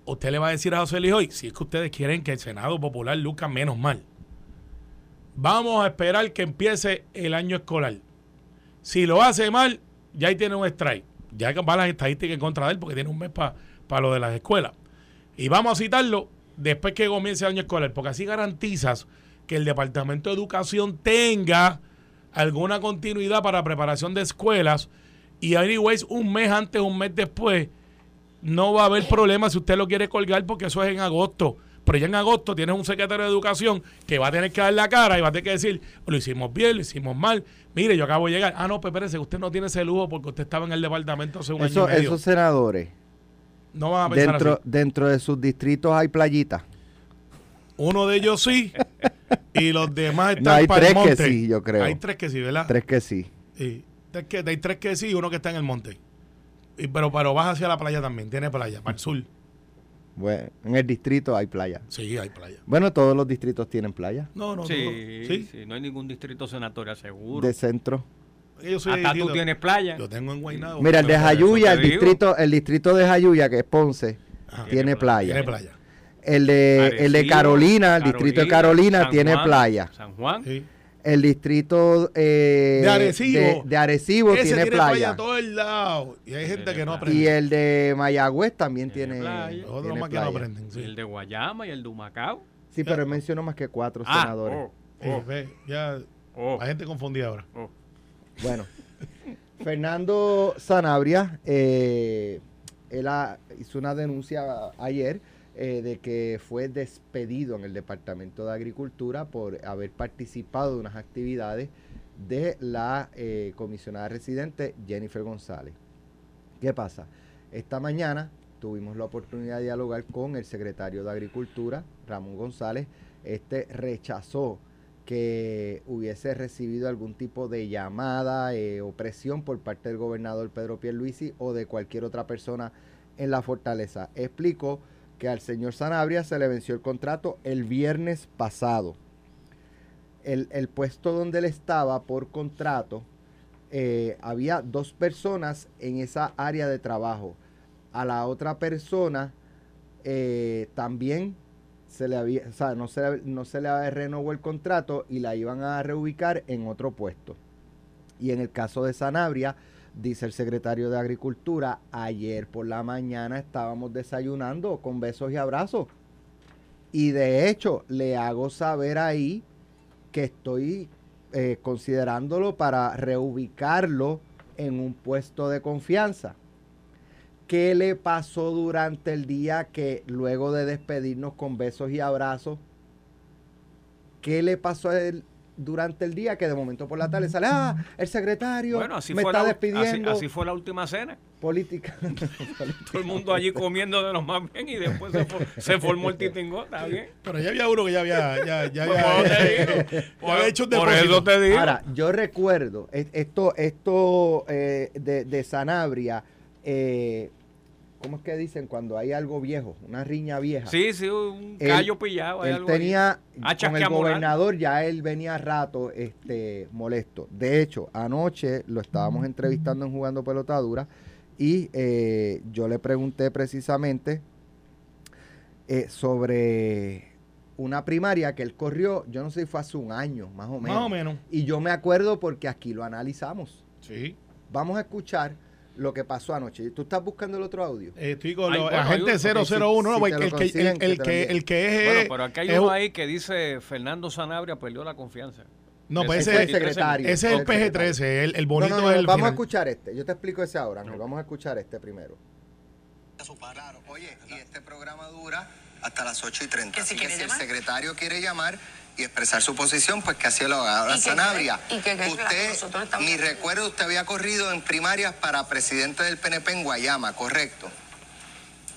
[SPEAKER 3] Usted le va a decir a José Luis hoy, si es que ustedes quieren que el Senado Popular luzca menos mal, vamos a esperar que empiece el año escolar. Si lo hace mal, ya ahí tiene un strike. Ya van las estadísticas en contra de él porque tiene un mes para lo de las escuelas. Y vamos a citarlo después que comience el año escolar, porque así garantizas que el Departamento de Educación tenga alguna continuidad para preparación de escuelas y anyways un mes antes, un mes después, no va a haber problema si usted lo quiere colgar porque eso es en agosto. Pero ya en agosto tienes un secretario de Educación que va a tener que dar la cara y va a tener que decir, lo hicimos bien, lo hicimos mal. Mire, yo acabo de llegar. Ah, no, pues espérese, usted no tiene ese lujo porque usted estaba en el departamento hace un
[SPEAKER 2] Eso-
[SPEAKER 3] año y medio.
[SPEAKER 2] esos senadores,
[SPEAKER 3] no van a pensar
[SPEAKER 2] dentro,
[SPEAKER 3] así.
[SPEAKER 2] dentro de sus distritos hay playitas.
[SPEAKER 3] Uno de ellos sí y los demás están
[SPEAKER 2] No, hay
[SPEAKER 3] para el
[SPEAKER 2] tres que sí, yo creo.
[SPEAKER 3] Hay tres que sí, ¿verdad?
[SPEAKER 2] Tres que sí.
[SPEAKER 3] Sí. Tres que, hay tres que sí y uno que está en el monte. Y, pero, pero vas hacia la playa también, tiene playa, para el sur.
[SPEAKER 2] Bueno, en el distrito hay playa.
[SPEAKER 3] Sí, hay playa.
[SPEAKER 2] Bueno, todos los distritos tienen playa.
[SPEAKER 3] No, no,
[SPEAKER 4] Sí,
[SPEAKER 3] no. Sí.
[SPEAKER 4] sí, no hay ningún distrito senatorial seguro.
[SPEAKER 2] De centro.
[SPEAKER 3] Yo soy
[SPEAKER 4] Hasta tú tienes playa.
[SPEAKER 3] Yo tengo en Guaynabo.
[SPEAKER 2] Mira, el de Jayuya, el distrito, el distrito de Jayuya, que es Ponce,
[SPEAKER 3] Ajá.
[SPEAKER 2] tiene playa.
[SPEAKER 3] Tiene playa.
[SPEAKER 2] El de, el de Carolina, el distrito de Carolina,
[SPEAKER 4] San
[SPEAKER 2] tiene
[SPEAKER 4] Juan,
[SPEAKER 2] playa.
[SPEAKER 4] San Juan.
[SPEAKER 3] Sí.
[SPEAKER 2] El distrito eh,
[SPEAKER 3] De Arecibo.
[SPEAKER 2] de, de Arecibo
[SPEAKER 3] Ese
[SPEAKER 2] tiene, playa.
[SPEAKER 3] a todo el lado. Y hay gente
[SPEAKER 4] Tiene
[SPEAKER 3] que no
[SPEAKER 4] playa.
[SPEAKER 3] aprende.
[SPEAKER 2] Y el de Mayagüez también
[SPEAKER 4] Tiene
[SPEAKER 2] tiene,
[SPEAKER 4] playa.
[SPEAKER 2] tiene
[SPEAKER 3] Los otros más que no
[SPEAKER 2] playa.
[SPEAKER 3] aprenden. Sí.
[SPEAKER 4] El de Guayama y el de Humacao.
[SPEAKER 2] Sí, pero él mencionó más que cuatro
[SPEAKER 4] Ah,
[SPEAKER 2] senadores.
[SPEAKER 4] oh, oh,
[SPEAKER 3] ve, ya
[SPEAKER 4] oh,
[SPEAKER 3] la gente confundida ahora.
[SPEAKER 4] oh.
[SPEAKER 2] Bueno, Fernando Sanabria, eh, él ha- hizo una denuncia ayer eh, de que fue despedido en el Departamento de Agricultura por haber participado de unas actividades de la eh, comisionada residente Jennifer González. ¿Qué pasa? Esta mañana tuvimos la oportunidad de dialogar con el secretario de Agricultura, Ramón González. Este rechazó que hubiese recibido algún tipo de llamada eh, o presión por parte del gobernador Pedro Pierluisi o de cualquier otra persona en la fortaleza. Explicó que al señor Sanabria se le venció el contrato el viernes pasado. El, el puesto donde él estaba por contrato, eh, había dos personas en esa área de trabajo. A la otra persona eh, también se le había, o sea, no se, no se le había renovó el contrato y la iban a reubicar en otro puesto. Y en el caso de Sanabria, dice el secretario de Agricultura, ayer por la mañana estábamos desayunando con besos y abrazos. Y de hecho, le hago saber ahí que estoy eh, considerándolo para reubicarlo en un puesto de confianza. ¿Qué le pasó durante el día que luego de despedirnos con besos y abrazos? ¿Qué le pasó a él durante el día que de momento por la tarde sale, ah, el secretario
[SPEAKER 4] Bueno, así
[SPEAKER 2] me
[SPEAKER 4] fue,
[SPEAKER 2] está
[SPEAKER 4] la,
[SPEAKER 2] despidiendo.
[SPEAKER 4] así, así fue la última cena. *laughs* *laughs*
[SPEAKER 2] Política.
[SPEAKER 4] Todo el mundo allí comiendo de los más bien y después se, for- se formó el titingó, está bien.
[SPEAKER 3] Pero ya había uno que ya había, ya, ya había,
[SPEAKER 4] por eso te digo. *laughs*
[SPEAKER 3] ya había hecho un
[SPEAKER 4] Por
[SPEAKER 3] depósito.
[SPEAKER 4] eso te digo.
[SPEAKER 2] Ahora, yo recuerdo es- esto, esto eh, de, de Sanabria, eh, ¿cómo es que dicen cuando hay algo viejo? Una riña vieja.
[SPEAKER 4] Sí, sí, un
[SPEAKER 2] Él-
[SPEAKER 4] callo pillado. hay
[SPEAKER 2] Él
[SPEAKER 4] algo
[SPEAKER 2] tenía,
[SPEAKER 4] Hachas
[SPEAKER 2] con el gobernador ya él venía rato este, molesto. De hecho, anoche lo estábamos entrevistando en Jugando Pelotadura y eh, yo le pregunté precisamente eh, sobre una primaria que él corrió, yo no sé si fue hace un año, más o menos.
[SPEAKER 3] Más o menos.
[SPEAKER 2] Y yo me acuerdo porque aquí lo analizamos.
[SPEAKER 3] Sí.
[SPEAKER 2] Vamos a escuchar lo que pasó anoche. ¿Tú estás buscando el otro audio?
[SPEAKER 3] Eh, estoy con
[SPEAKER 4] Ay,
[SPEAKER 3] los
[SPEAKER 4] bueno,
[SPEAKER 3] agentes
[SPEAKER 4] hay uno.
[SPEAKER 3] 001,
[SPEAKER 2] Ok,
[SPEAKER 3] no,
[SPEAKER 2] si- si
[SPEAKER 3] porque
[SPEAKER 2] te
[SPEAKER 3] el, que, el,
[SPEAKER 2] que
[SPEAKER 3] el que, el que es...
[SPEAKER 4] Bueno, pero acá hay
[SPEAKER 3] es
[SPEAKER 4] uno
[SPEAKER 3] un-
[SPEAKER 4] ahí que dice Fernando Sanabria perdió la confianza.
[SPEAKER 3] No, pues
[SPEAKER 2] Ese fue el secretario.
[SPEAKER 3] ese es el
[SPEAKER 2] Ese fue el secretario.
[SPEAKER 3] PG-13, el, bonito
[SPEAKER 2] no, no,
[SPEAKER 3] es el
[SPEAKER 2] vamos
[SPEAKER 3] final.
[SPEAKER 2] a escuchar este. Yo te explico ese ahora, Ángel. Vamos a escuchar este primero.
[SPEAKER 5] Claro. Oye, y este programa dura hasta las 8 y 30.
[SPEAKER 6] Que si
[SPEAKER 5] Así que si el secretario quiere llamar y expresar su posición, pues que así lo haga.
[SPEAKER 6] Que
[SPEAKER 5] Sanabria,
[SPEAKER 6] que cree, claro,
[SPEAKER 5] usted,
[SPEAKER 6] nosotros estamos
[SPEAKER 5] mi recuerdo, usted había corrido en primarias para presidente del PNP en Guayama, ¿correcto?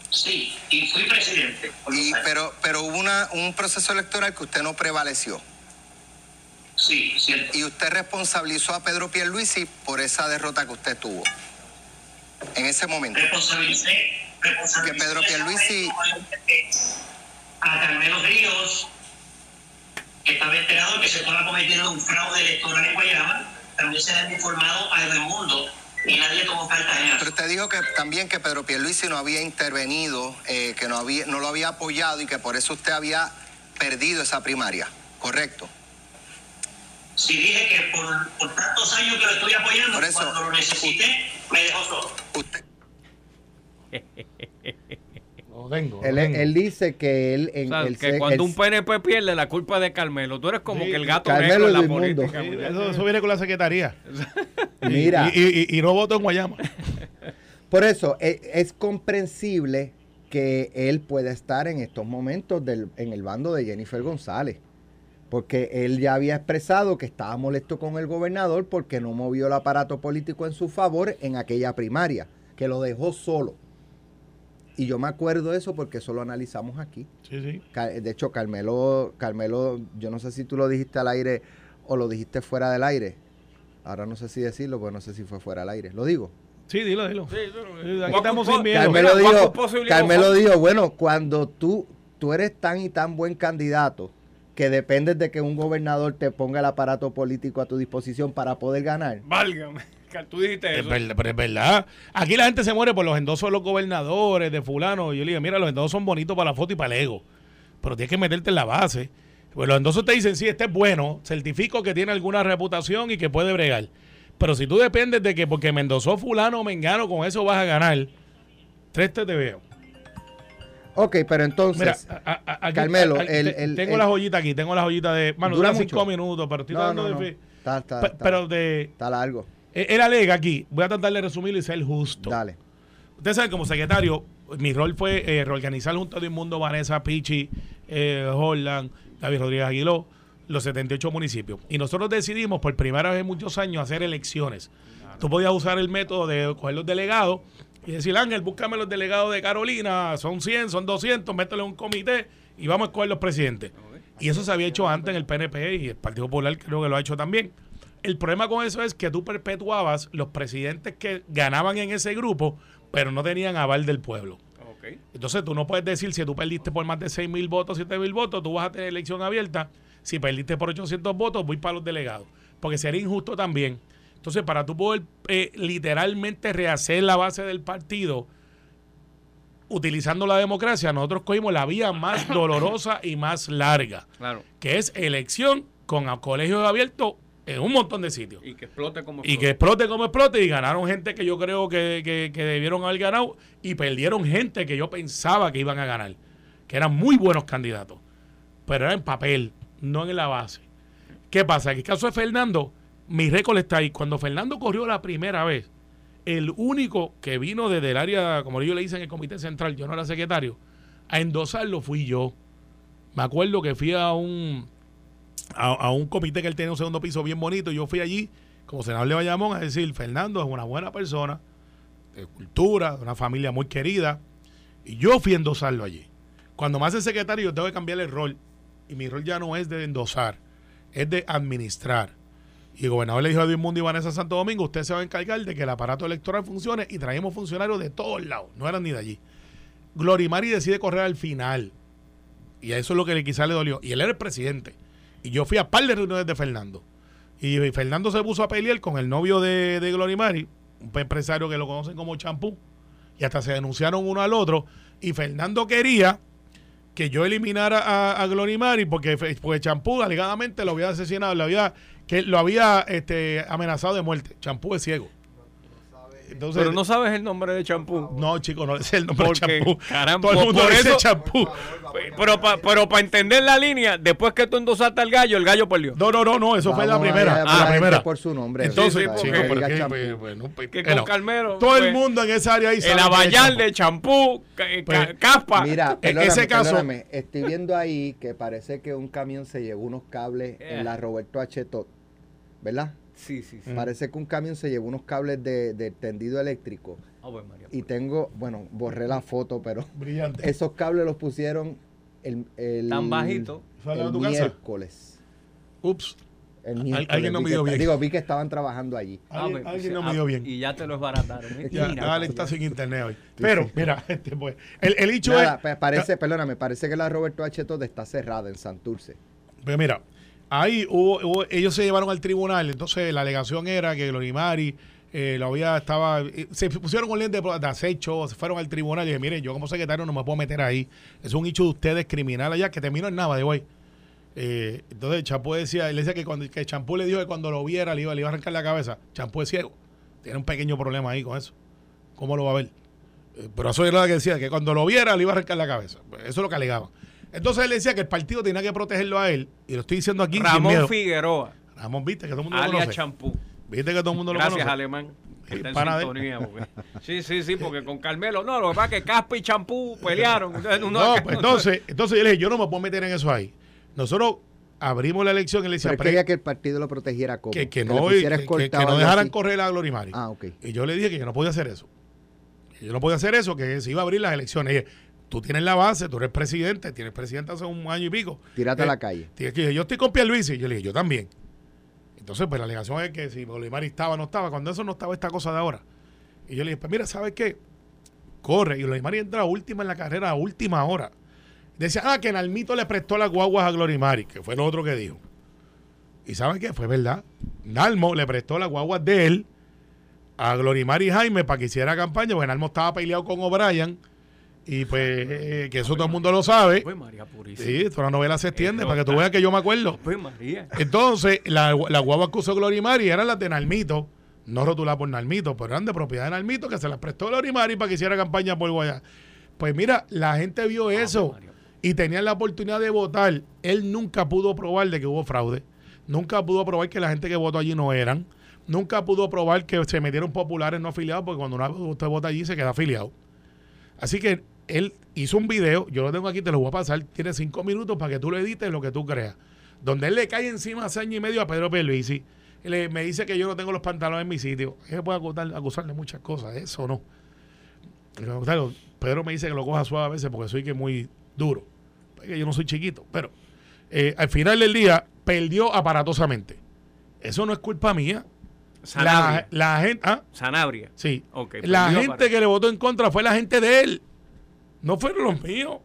[SPEAKER 7] Sí, y fui presidente.
[SPEAKER 5] Y, pero pero hubo una, un proceso electoral que usted no prevaleció.
[SPEAKER 7] Sí, cierto.
[SPEAKER 5] Y usted responsabilizó a Pedro Pierluisi por esa derrota que usted tuvo. En ese momento.
[SPEAKER 7] Responsabilicé
[SPEAKER 5] Que Pedro Pierluisi-
[SPEAKER 7] a Carmelo Ríos, que estaba enterado de que se estaba cometiendo un fraude electoral en Guayama. También se ha informado a Mundo y nadie tomó cartas en
[SPEAKER 5] Pero usted dijo que también que Pedro Pierluisi no había intervenido, eh, que no, había, no lo había apoyado y que por eso usted había perdido esa primaria, ¿correcto?
[SPEAKER 7] Si dije que por, por tantos años que lo estoy apoyando,
[SPEAKER 5] Por eso-
[SPEAKER 7] cuando lo necesité, me dejó solo.
[SPEAKER 5] Usted,
[SPEAKER 3] Lo tengo,
[SPEAKER 2] Él,
[SPEAKER 3] tengo.
[SPEAKER 2] él dice que él en
[SPEAKER 4] O sea,
[SPEAKER 2] el
[SPEAKER 4] que
[SPEAKER 2] se-
[SPEAKER 4] cuando
[SPEAKER 2] el-
[SPEAKER 4] un PNP pierde, la culpa es de Carmelo. Tú eres como
[SPEAKER 3] Sí,
[SPEAKER 4] que el gato
[SPEAKER 2] Carmelo
[SPEAKER 4] negro en la política.
[SPEAKER 3] Sí, eso, eso viene con la secretaría. *laughs* Y-
[SPEAKER 2] Mira.
[SPEAKER 3] Y, y- y- y no voto en Guayama.
[SPEAKER 2] Por eso e- es, comprensible que él pueda estar en estos momentos del- en el bando de Jennifer González. Porque él ya había expresado que estaba molesto con el gobernador porque no movió el aparato político en su favor en aquella primaria, que lo dejó solo. Y yo me acuerdo de eso porque eso lo analizamos aquí.
[SPEAKER 3] Sí, sí.
[SPEAKER 2] De hecho, Carmelo, Carmelo, yo no sé si tú lo dijiste al aire o lo dijiste fuera del aire. Ahora no sé si decirlo, porque no sé si fue fuera del aire. ¿Lo digo?
[SPEAKER 3] Sí, dilo, dilo.
[SPEAKER 4] Sí,
[SPEAKER 3] Aquí estamos sin miedo.
[SPEAKER 2] Carmelo dijo, Carmelo dijo, bueno, cuando tú, tú eres tan y tan buen candidato que dependes de que un gobernador te ponga el aparato político a tu disposición para poder ganar.
[SPEAKER 4] Válgame. Tú dijiste
[SPEAKER 3] Es
[SPEAKER 4] eso.
[SPEAKER 3] verdad, pero es verdad. Aquí la gente se muere por los endosos de los gobernadores, de fulano. Yo le digo, mira, los endosos son bonitos para la foto y para el ego. Pero tienes que meterte en la base. Pues los endosos te dicen, sí, este es bueno, certifico que tiene alguna reputación y que puede bregar. Pero si tú dependes de que porque me endosó fulano o mengano, con eso vas a ganar, tres te te veo.
[SPEAKER 2] Ok, pero entonces,
[SPEAKER 3] Mira, a- a- a- aquí-
[SPEAKER 2] Carmelo,
[SPEAKER 3] a- a-
[SPEAKER 2] el-
[SPEAKER 3] te-
[SPEAKER 2] el-
[SPEAKER 3] tengo
[SPEAKER 2] el-
[SPEAKER 3] la joyita aquí, tengo la joyita de... Mano,
[SPEAKER 2] ¿Dura
[SPEAKER 3] dura cinco minutos, pero estoy
[SPEAKER 2] no,
[SPEAKER 3] tratando
[SPEAKER 2] no, no,
[SPEAKER 3] de... fe-
[SPEAKER 2] está, está-
[SPEAKER 3] Pe-
[SPEAKER 2] está-
[SPEAKER 3] pero de...
[SPEAKER 2] está largo.
[SPEAKER 3] Él él alega aquí, voy a tratar de resumirlo y ser justo.
[SPEAKER 2] Dale.
[SPEAKER 3] Usted sabe, como secretario, mi rol fue eh, reorganizar junto a Mundo, Vanessa, Pichi, eh, Holland, David Rodríguez Aguiló, los 78 municipios. Y nosotros decidimos por primera vez en muchos años hacer elecciones. Tú podías usar el método de coger los delegados y decir, Ángel, búscame los delegados de Carolina, son 100, son 200, métele un comité y vamos a escoger los presidentes. Y eso se había hecho antes en el PNP y el Partido Popular creo que lo ha hecho también. El problema con eso es que tú perpetuabas los presidentes que ganaban en ese grupo, pero no tenían aval del pueblo.
[SPEAKER 4] Ok.
[SPEAKER 3] Entonces tú no puedes decir si tú perdiste por más de 6 mil votos, 7 mil votos, tú vas a tener elección abierta. Si perdiste por 800 votos, voy para los delegados. Porque sería injusto también. Entonces, para tú poder eh, literalmente rehacer la base del partido, utilizando la democracia, nosotros cogimos la vía más *coughs* dolorosa y más larga,
[SPEAKER 4] Claro.
[SPEAKER 3] que es elección con colegios abiertos en un montón de sitios.
[SPEAKER 4] Y que explote como
[SPEAKER 3] Y que explote como explote y ganaron gente que yo creo que, que- que debieron haber ganado y perdieron gente que yo pensaba que iban a ganar, que eran muy buenos candidatos, pero era en papel, no en la base. ¿Qué pasa? En el caso de Fernando, mi récord está ahí. Cuando Fernando corrió la primera vez, el único que vino desde el área, como yo le hice en el comité central, yo no era secretario, a endosarlo fui yo. Me acuerdo que fui a un a, a un comité que él tiene un segundo piso bien bonito. Yo fui allí, como senador de Bayamón, a decir, Fernando es una buena persona, de cultura, de una familia muy querida. Y yo fui a endosarlo allí. Cuando me hace secretario, yo tengo que cambiar el rol. Y mi rol ya no es de endosar, es de administrar. Y el gobernador le dijo a Edwin Mundo y Santo Domingo, usted se va a encargar de que el aparato electoral funcione y traemos funcionarios de todos lados, no eran ni de allí. Glorimari decide correr al final. Y a eso es lo que le- quizá le dolió. Y él era el presidente. Y yo fui a par de reuniones de Fernando. Y Fernando se puso a pelear con el novio de, de Glorimari, un empresario que lo conocen como Champú. Y hasta se denunciaron uno al otro. Y Fernando quería que yo eliminara a, a Glorimari porque, porque Champú alegadamente lo había asesinado, lo había, que lo había este, amenazado de muerte. Champú es ciego. Entonces,
[SPEAKER 4] Pero no sabes el nombre de champú.
[SPEAKER 3] no, chico, no es el nombre de champú.
[SPEAKER 4] caramba,
[SPEAKER 3] Todo el mundo
[SPEAKER 4] por
[SPEAKER 3] dice champú.
[SPEAKER 4] Pero para pero pa entender la línea, después que tú endosaste al gallo, el gallo perdió.
[SPEAKER 3] No, no, no, no, eso fue la primera. Ah,
[SPEAKER 2] a
[SPEAKER 3] la primera.
[SPEAKER 2] por su nombre.
[SPEAKER 3] Entonces,
[SPEAKER 4] Sí,
[SPEAKER 3] chico, pero que, pues, bueno, pues,
[SPEAKER 4] Que
[SPEAKER 3] bueno,
[SPEAKER 4] con Carmelo.
[SPEAKER 3] todo el
[SPEAKER 4] pues,
[SPEAKER 3] mundo en esa área ahí sabe
[SPEAKER 4] El abayal
[SPEAKER 3] champú.
[SPEAKER 4] de champú, eh, ca-
[SPEAKER 3] Pues,
[SPEAKER 4] caspa.
[SPEAKER 2] Mira,
[SPEAKER 3] En ese caso-
[SPEAKER 2] perdóname, estoy viendo ahí que parece que un camión se llevó unos cables
[SPEAKER 4] Yeah.
[SPEAKER 2] en la Roberto H. Tot, ¿verdad?
[SPEAKER 4] Sí, sí, sí.
[SPEAKER 2] Parece que un camión se llevó unos cables de, de tendido eléctrico.
[SPEAKER 4] Ave María.
[SPEAKER 2] Y tengo, bueno, borré la foto, pero
[SPEAKER 3] Brillante.
[SPEAKER 2] esos cables los pusieron el, el
[SPEAKER 4] Tan bajito.
[SPEAKER 3] ¿Fue al lado
[SPEAKER 2] el
[SPEAKER 3] casa?
[SPEAKER 2] miércoles.
[SPEAKER 3] Ups.
[SPEAKER 2] El miércoles.
[SPEAKER 3] alguien no me dio bien.
[SPEAKER 2] Digo, vi que estaban trabajando allí.
[SPEAKER 3] Alguien,
[SPEAKER 4] Ave-
[SPEAKER 3] alguien no
[SPEAKER 4] ah,
[SPEAKER 3] me dio bien.
[SPEAKER 4] Y ya te lo desbarataron. ¿eh? *laughs*
[SPEAKER 3] Ya,
[SPEAKER 4] Mira,
[SPEAKER 3] Ale
[SPEAKER 4] pa'
[SPEAKER 3] está sin internet hoy. Pero, mira, este, pues, el, el hecho
[SPEAKER 2] Nada,
[SPEAKER 3] es.
[SPEAKER 2] pa- parece, perdóname, parece que la Roberto H. Tot está cerrada en Santurce.
[SPEAKER 3] Pues mira, ahí hubo, hubo- ellos se llevaron al tribunal, entonces la alegación era que Glorimari eh, lo había, estaba, eh, se pusieron con lente de, acecho, se fueron al tribunal. Y dije, miren, yo como secretario no me puedo meter ahí, es un hecho de ustedes criminal allá que terminó en nada de hoy. Eh, entonces Champú decía, él decía que cuando que Champú le dijo que cuando lo viera le iba, le iba a arrancar la cabeza, Champú es ciego, tiene un pequeño problema ahí con eso, ¿cómo lo va a ver? Eh, pero eso era lo que decía, que cuando lo viera le iba a arrancar la cabeza, eso es lo que alegaban. Entonces él decía que el partido tenía que protegerlo a él, y lo estoy diciendo aquí sin
[SPEAKER 4] Ramón
[SPEAKER 3] miedo.
[SPEAKER 4] Figueroa,
[SPEAKER 3] Ramón, viste que todo el mundo lo
[SPEAKER 4] alias
[SPEAKER 3] conoce.
[SPEAKER 4] champú.
[SPEAKER 3] Viste que todo el mundo lo
[SPEAKER 4] Gracias,
[SPEAKER 3] conoce.
[SPEAKER 4] Alemán. que
[SPEAKER 3] El
[SPEAKER 4] está en sintonía, porque- *laughs* Sí, sí, sí, porque con Carmelo, no, lo que pasa es que Caspa y Champú pelearon. *laughs* Entonces,
[SPEAKER 3] No, pues entonces, entonces yo le dije, yo no me puedo meter en eso ahí. Nosotros abrimos la elección y le decía
[SPEAKER 2] quería que el partido lo protegiera como.
[SPEAKER 3] que, que no, que, no dejaran
[SPEAKER 2] así.
[SPEAKER 3] correr a Glorimari.
[SPEAKER 2] Ah, ok.
[SPEAKER 3] Y yo le dije que yo no podía hacer eso. Que yo no podía hacer eso, que se iba a abrir las elecciones. Y dije, tú tienes la base, tú eres presidente, tienes presidente hace un año y pico.
[SPEAKER 2] Tírate a
[SPEAKER 3] Eh,
[SPEAKER 2] la calle.
[SPEAKER 3] Tienes que- yo estoy con Pierluisi. Yo le dije, yo también. Entonces, pues la alegación es que si Glorimari estaba no estaba, cuando eso no estaba esta cosa de ahora. Y yo le dije, pues mira, ¿sabes qué? Corre. Y Glorimari entra última en la carrera, a última hora. Decía, ah, que Nalmito le prestó las guaguas a Glorimari, que fue lo otro que dijo. ¿Y sabes qué? Fue verdad. Nalmo le prestó las guaguas de él a Glorimari Jaime para que hiciera campaña, porque Nalmo estaba peleado con O'Brien. Y pues, eh, que eso todo el mundo lo sabe.
[SPEAKER 4] Ave María purísima.
[SPEAKER 3] Sí, toda la novela se extiende para que tú veas que yo me acuerdo.
[SPEAKER 4] Ave María.
[SPEAKER 3] Entonces, la, la guagua que usó Glorimari eran las de Nalmito, no rotuladas por Nalmito, pero eran de propiedad de Nalmito que se las prestó Glorimari para que hiciera campaña por Guayá. Pues mira, la gente vio eso
[SPEAKER 4] María.
[SPEAKER 3] y tenían la oportunidad de votar. Él nunca pudo probar de que hubo fraude, nunca pudo probar que la gente que votó allí no eran, nunca pudo probar que se metieron populares no afiliados, porque cuando usted vota allí se queda afiliado. Así que él hizo un video, yo lo tengo aquí, te lo voy a pasar, tiene cinco minutos para que tú lo edites lo que tú creas. Donde él le cae encima hace año y medio a Pedro Pierluisi. le- me dice que yo no tengo los pantalones en mi sitio. Él puede acusar, acusarle muchas cosas, eso no. Claro, Pedro me dice que lo coja suave a veces porque soy que muy duro. Porque yo no soy chiquito. Pero eh, al final del día perdió aparatosamente. Eso no es culpa mía.
[SPEAKER 4] Sanabria.
[SPEAKER 3] la gente... ¿ah?
[SPEAKER 4] Sanabria.
[SPEAKER 3] Sí. La gente que le votó en contra fue la gente de él. No fueron los míos.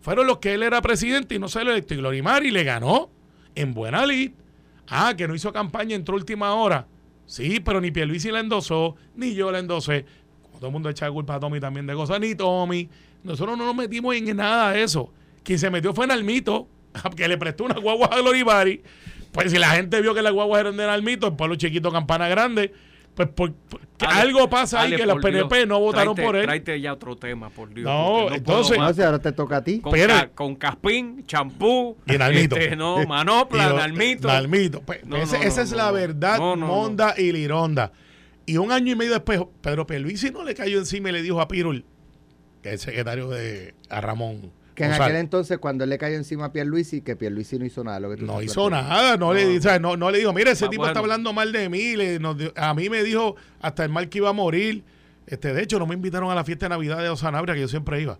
[SPEAKER 3] Fueron los que él era presidente y no se lo electo. Y Glorimari le ganó en buena lid. Ah, que no hizo campaña, entró última hora. Sí, pero ni Pierluisi la endosó, ni yo la endosé. Como todo el mundo echa culpa a Tommy también de cosas, ni Tommy. Nosotros no nos metimos en nada de eso. Quien se metió fue Nalmito, *laughs* que le prestó una guagua a Glorimari. Pues si la gente vio que las guaguas eran de Nalmito, el pueblo chiquito, campana grande, pues por- por- que
[SPEAKER 4] Ale,
[SPEAKER 3] algo pasa ahí que los
[SPEAKER 4] por Dios,
[SPEAKER 3] PNP no votaron
[SPEAKER 4] tráete-
[SPEAKER 3] por él.
[SPEAKER 4] Tráete ya otro tema, por Dios.
[SPEAKER 3] No,
[SPEAKER 4] porque puedo
[SPEAKER 3] entonces-
[SPEAKER 4] más.
[SPEAKER 2] No, si ahora te toca a ti.
[SPEAKER 4] con,
[SPEAKER 3] Pero-
[SPEAKER 4] ca- con Caspín, champú,
[SPEAKER 3] Y Nalmito.
[SPEAKER 4] este, no, manopla, *laughs*
[SPEAKER 3] lo-
[SPEAKER 4] Nalmito.
[SPEAKER 3] Nalmito. Pues,
[SPEAKER 4] No,
[SPEAKER 3] ese-
[SPEAKER 4] no,
[SPEAKER 3] esa
[SPEAKER 4] no,
[SPEAKER 3] es
[SPEAKER 4] no,
[SPEAKER 3] la
[SPEAKER 4] no.
[SPEAKER 3] verdad,
[SPEAKER 4] No, no, no.
[SPEAKER 3] Monda y Lironda. Y un año y medio después, Pedro Pierluisi no le cayó encima y le dijo a Pirul, que es el secretario de a Ramón
[SPEAKER 2] Que en aquel entonces, cuando él le cayó encima a Pierluisi, que Pierluisi no hizo nada. Lo que tú
[SPEAKER 3] No hizo nada, no, le,
[SPEAKER 4] No.
[SPEAKER 3] o sea, no, no le digo, mira, ese
[SPEAKER 4] Ah,
[SPEAKER 3] tipo está hablando mal de mí, le- nos a mí me dijo hasta el mal que iba a morir. Este, de hecho, no me invitaron a la fiesta de Navidad de Osanabria, que yo siempre iba.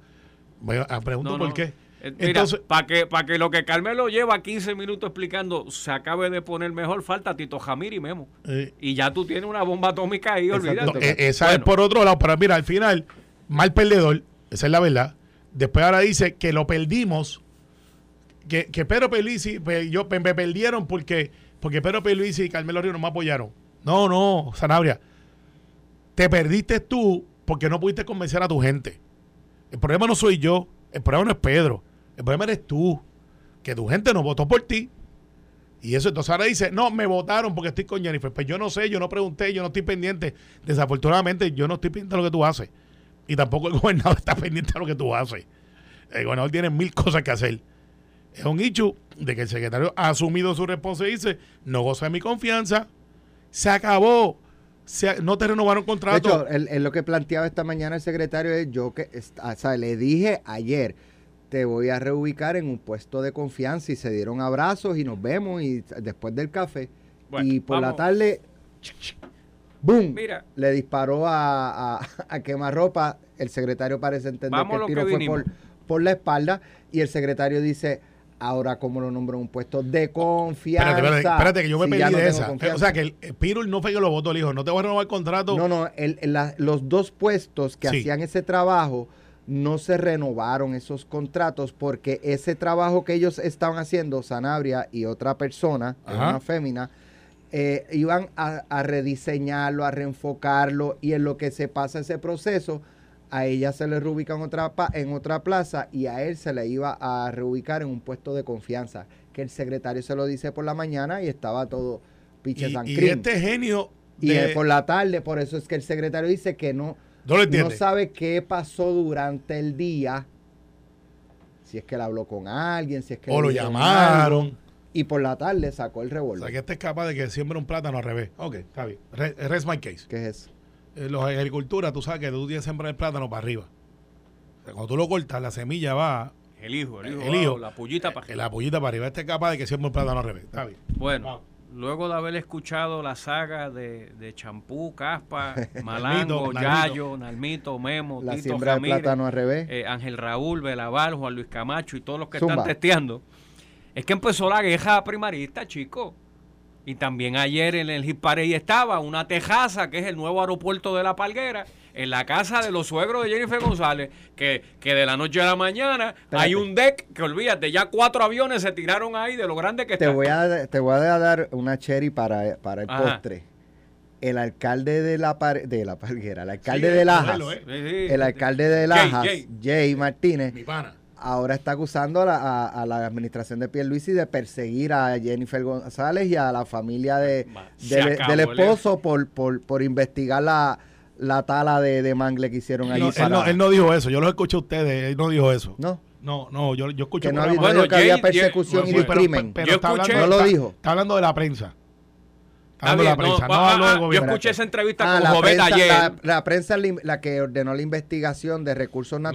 [SPEAKER 3] Me ah, pregunto
[SPEAKER 4] No,
[SPEAKER 3] por
[SPEAKER 4] no.
[SPEAKER 3] qué.
[SPEAKER 4] Eh, Mira,
[SPEAKER 3] Entonces,
[SPEAKER 4] para que, para que lo que Carmelo lleva 15 minutos explicando se acabe de poner mejor, falta Tito Jamir y Memo.
[SPEAKER 3] eh,
[SPEAKER 4] Y ya tú tienes una bomba atómica ahí, olvídate.
[SPEAKER 3] no, eh, esa es por otro lado, pero mira, al final, mal perdedor, esa es la verdad. Después ahora dice que lo perdimos, que, que Pedro Pelisi, pues, yo, me, me perdieron porque, porque Pedro Pelisi y Carmelo Río no me apoyaron. No, no, Sanabria, te perdiste tú porque no pudiste convencer a tu gente. El problema no soy yo, el problema no es Pedro, el problema eres tú, que tu gente no votó por ti. Y eso entonces ahora dice, no, me votaron porque estoy con Jennifer. Pues yo no sé, yo no pregunté, yo no estoy pendiente. Desafortunadamente, yo no estoy pendiente de lo que tú haces. Y tampoco el *laughs* gobernador está pendiente de lo que tú haces. El gobernador tiene mil cosas que hacer. Es un hecho de que el secretario ha asumido su responsabilidad y dice, no goza de mi confianza. Se acabó. Se- no te renovaron
[SPEAKER 2] De
[SPEAKER 3] contrato.
[SPEAKER 2] hecho, él lo que planteaba esta mañana el secretario es yo que, o sea, le dije ayer, te voy a reubicar en un puesto de confianza y se dieron abrazos y nos vemos y después del café.
[SPEAKER 4] Bueno,
[SPEAKER 2] y por la tarde, ¡boom!
[SPEAKER 4] Mira.
[SPEAKER 2] Le disparó a, a, a quemarropa. El secretario parece entender que el tiro
[SPEAKER 4] que
[SPEAKER 2] fue por, por la espalda y el secretario dice, ahora cómo lo nombro en un puesto de confianza.
[SPEAKER 3] Espérate, espérate, espérate, que yo me
[SPEAKER 2] si no
[SPEAKER 3] de esa.
[SPEAKER 2] confianza?
[SPEAKER 3] O sea, que el, el Pirul no fue que lo votó, le dijo, no te voy a renovar el contrato.
[SPEAKER 2] No, no, el- el- la- los dos puestos que
[SPEAKER 3] Sí.
[SPEAKER 2] hacían ese trabajo no se renovaron esos contratos porque ese trabajo que ellos estaban haciendo, Sanabria y otra persona,
[SPEAKER 3] Ajá.
[SPEAKER 2] una fémina, eh, iban a, a rediseñarlo, a reenfocarlo y en lo que se pasa ese proceso, a ella se le reubica en otra, en otra plaza y a él se le iba a reubicar en un puesto de confianza, que el secretario se lo dice por la mañana y estaba todo piche
[SPEAKER 3] y, y este genio
[SPEAKER 2] Y
[SPEAKER 3] de-
[SPEAKER 2] por la tarde, por eso es que el secretario dice que no,
[SPEAKER 3] no lo
[SPEAKER 2] no
[SPEAKER 3] entiende.
[SPEAKER 2] sabe qué pasó durante el día. Si es que él habló con alguien, si es que
[SPEAKER 3] o lo llamaron.
[SPEAKER 2] Y por la tarde sacó el
[SPEAKER 3] O sea,
[SPEAKER 2] revólver.
[SPEAKER 3] que este es capaz de que siembre un plátano al revés. Ok, está bien. Re- Rest my case.
[SPEAKER 2] ¿Qué es eso?
[SPEAKER 3] Eh, los agricultura, tú sabes que tú tienes que sembrar el plátano para arriba. O sea, cuando tú lo cortas, la semilla va,
[SPEAKER 4] El hijo, el hijo.
[SPEAKER 3] El hijo.
[SPEAKER 4] la pullita para
[SPEAKER 3] eh, la pollita para arriba. Este es capaz de que siembre un plátano al revés. Está bien.
[SPEAKER 4] Bueno,
[SPEAKER 3] Vamos.
[SPEAKER 4] luego de haber escuchado la saga de, de Champú, Caspa, *laughs* Malango,
[SPEAKER 3] Nalmito.
[SPEAKER 4] Yayo, Nalmito, Memo,
[SPEAKER 2] La
[SPEAKER 4] Tito
[SPEAKER 2] siembra de plátano al revés.
[SPEAKER 4] eh, Ángel Raúl, Belaval, Juan Luis Camacho y todos los que
[SPEAKER 2] Zumba.
[SPEAKER 4] están testeando, es que empezó la queja primarista, chico. Y también ayer en el Hit Parade estaba una tejaza, que es el nuevo aeropuerto de La Palguera, en la casa de los suegros de Jennifer González, que, que de la noche a la mañana hay un deck que olvídate, ya cuatro aviones se tiraron ahí de lo grande que
[SPEAKER 2] Te
[SPEAKER 4] está.
[SPEAKER 2] voy, a, te voy a dar una cherry para, para el
[SPEAKER 4] Ajá.
[SPEAKER 2] postre. El alcalde de la, par- de la Palguera, el alcalde
[SPEAKER 3] Sí,
[SPEAKER 2] de
[SPEAKER 3] eh,
[SPEAKER 2] Lajas,
[SPEAKER 3] eh.
[SPEAKER 4] Sí, sí.
[SPEAKER 2] el alcalde de
[SPEAKER 4] Jay,
[SPEAKER 2] Lajas,
[SPEAKER 4] Jay.
[SPEAKER 2] Jay Martínez,
[SPEAKER 3] Mi pana.
[SPEAKER 2] Ahora está acusando a la, a- a la administración de Pierluisi de perseguir a Jennifer González y a la familia de, del,
[SPEAKER 4] acabó
[SPEAKER 2] del
[SPEAKER 4] el-
[SPEAKER 2] esposo por, por, por investigar la, la tala de, de mangle que hicieron allí
[SPEAKER 3] No, él, no, él no dijo eso. Yo lo escuché a ustedes. Él no dijo eso.
[SPEAKER 2] ¿No?
[SPEAKER 3] No, no, yo, yo escuché
[SPEAKER 2] Que no había,
[SPEAKER 3] programa-
[SPEAKER 2] no dijo que había persecución
[SPEAKER 4] bueno,
[SPEAKER 2] y
[SPEAKER 3] pero,
[SPEAKER 2] crimen.
[SPEAKER 3] pero
[SPEAKER 4] Yo
[SPEAKER 3] está
[SPEAKER 4] escuché-
[SPEAKER 3] hablando,
[SPEAKER 2] No lo dijo.
[SPEAKER 3] Está hablando de la prensa. Está hablando de la
[SPEAKER 4] bien, no,
[SPEAKER 3] prensa. No,
[SPEAKER 4] ah, ah, yo escuché esa entrevista
[SPEAKER 2] Ah,
[SPEAKER 4] con
[SPEAKER 2] la
[SPEAKER 4] Jovet
[SPEAKER 2] prensa,
[SPEAKER 4] ayer.
[SPEAKER 2] la, la prensa es la, la que ordenó la investigación de recursos
[SPEAKER 3] no.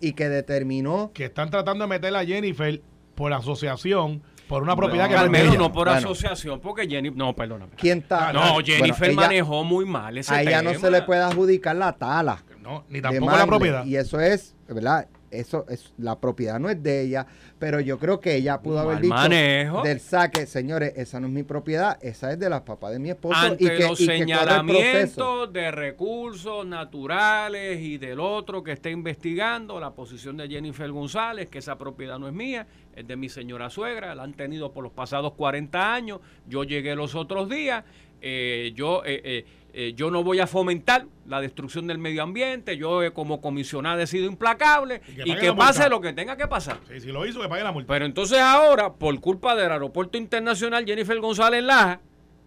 [SPEAKER 2] Y que determinó
[SPEAKER 3] Que están tratando de meter a Jennifer por asociación, por una propiedad que
[SPEAKER 2] no,
[SPEAKER 3] no es de
[SPEAKER 4] Carmelo,
[SPEAKER 3] ella.
[SPEAKER 4] no por
[SPEAKER 2] Bueno.
[SPEAKER 4] asociación, porque Jenny, no, perdóname.
[SPEAKER 2] quién está.
[SPEAKER 4] No,
[SPEAKER 2] Bueno,
[SPEAKER 4] Jennifer
[SPEAKER 2] ella-
[SPEAKER 4] manejó muy mal ese
[SPEAKER 2] A ella
[SPEAKER 4] tema.
[SPEAKER 2] no se le puede adjudicar la tala.
[SPEAKER 3] No, ni tampoco la propiedad.
[SPEAKER 2] Y eso es, ¿verdad? Eso es, la propiedad no es de ella, pero yo creo que ella pudo haber dicho
[SPEAKER 4] manejo.
[SPEAKER 2] del saque, señores, esa no es mi propiedad, esa es de las papás de mi esposo
[SPEAKER 4] Ante
[SPEAKER 2] y que,
[SPEAKER 4] los
[SPEAKER 2] y que
[SPEAKER 4] señalamientos de recursos naturales y del otro que está investigando, la posición de Jennifer González, que esa propiedad no es mía, es de mi señora suegra, la han tenido por los pasados 40 años, yo llegué los otros días, eh, yo, eh, eh, eh, yo no voy a fomentar la destrucción del medio ambiente, yo eh, como comisionada he sido implacable
[SPEAKER 3] Y que
[SPEAKER 4] y pase
[SPEAKER 3] multa.
[SPEAKER 4] lo que tenga que pasar.
[SPEAKER 3] Sí, si lo hizo, que pague la multa.
[SPEAKER 4] Pero entonces ahora, por culpa del aeropuerto internacional Jennifer González Laja,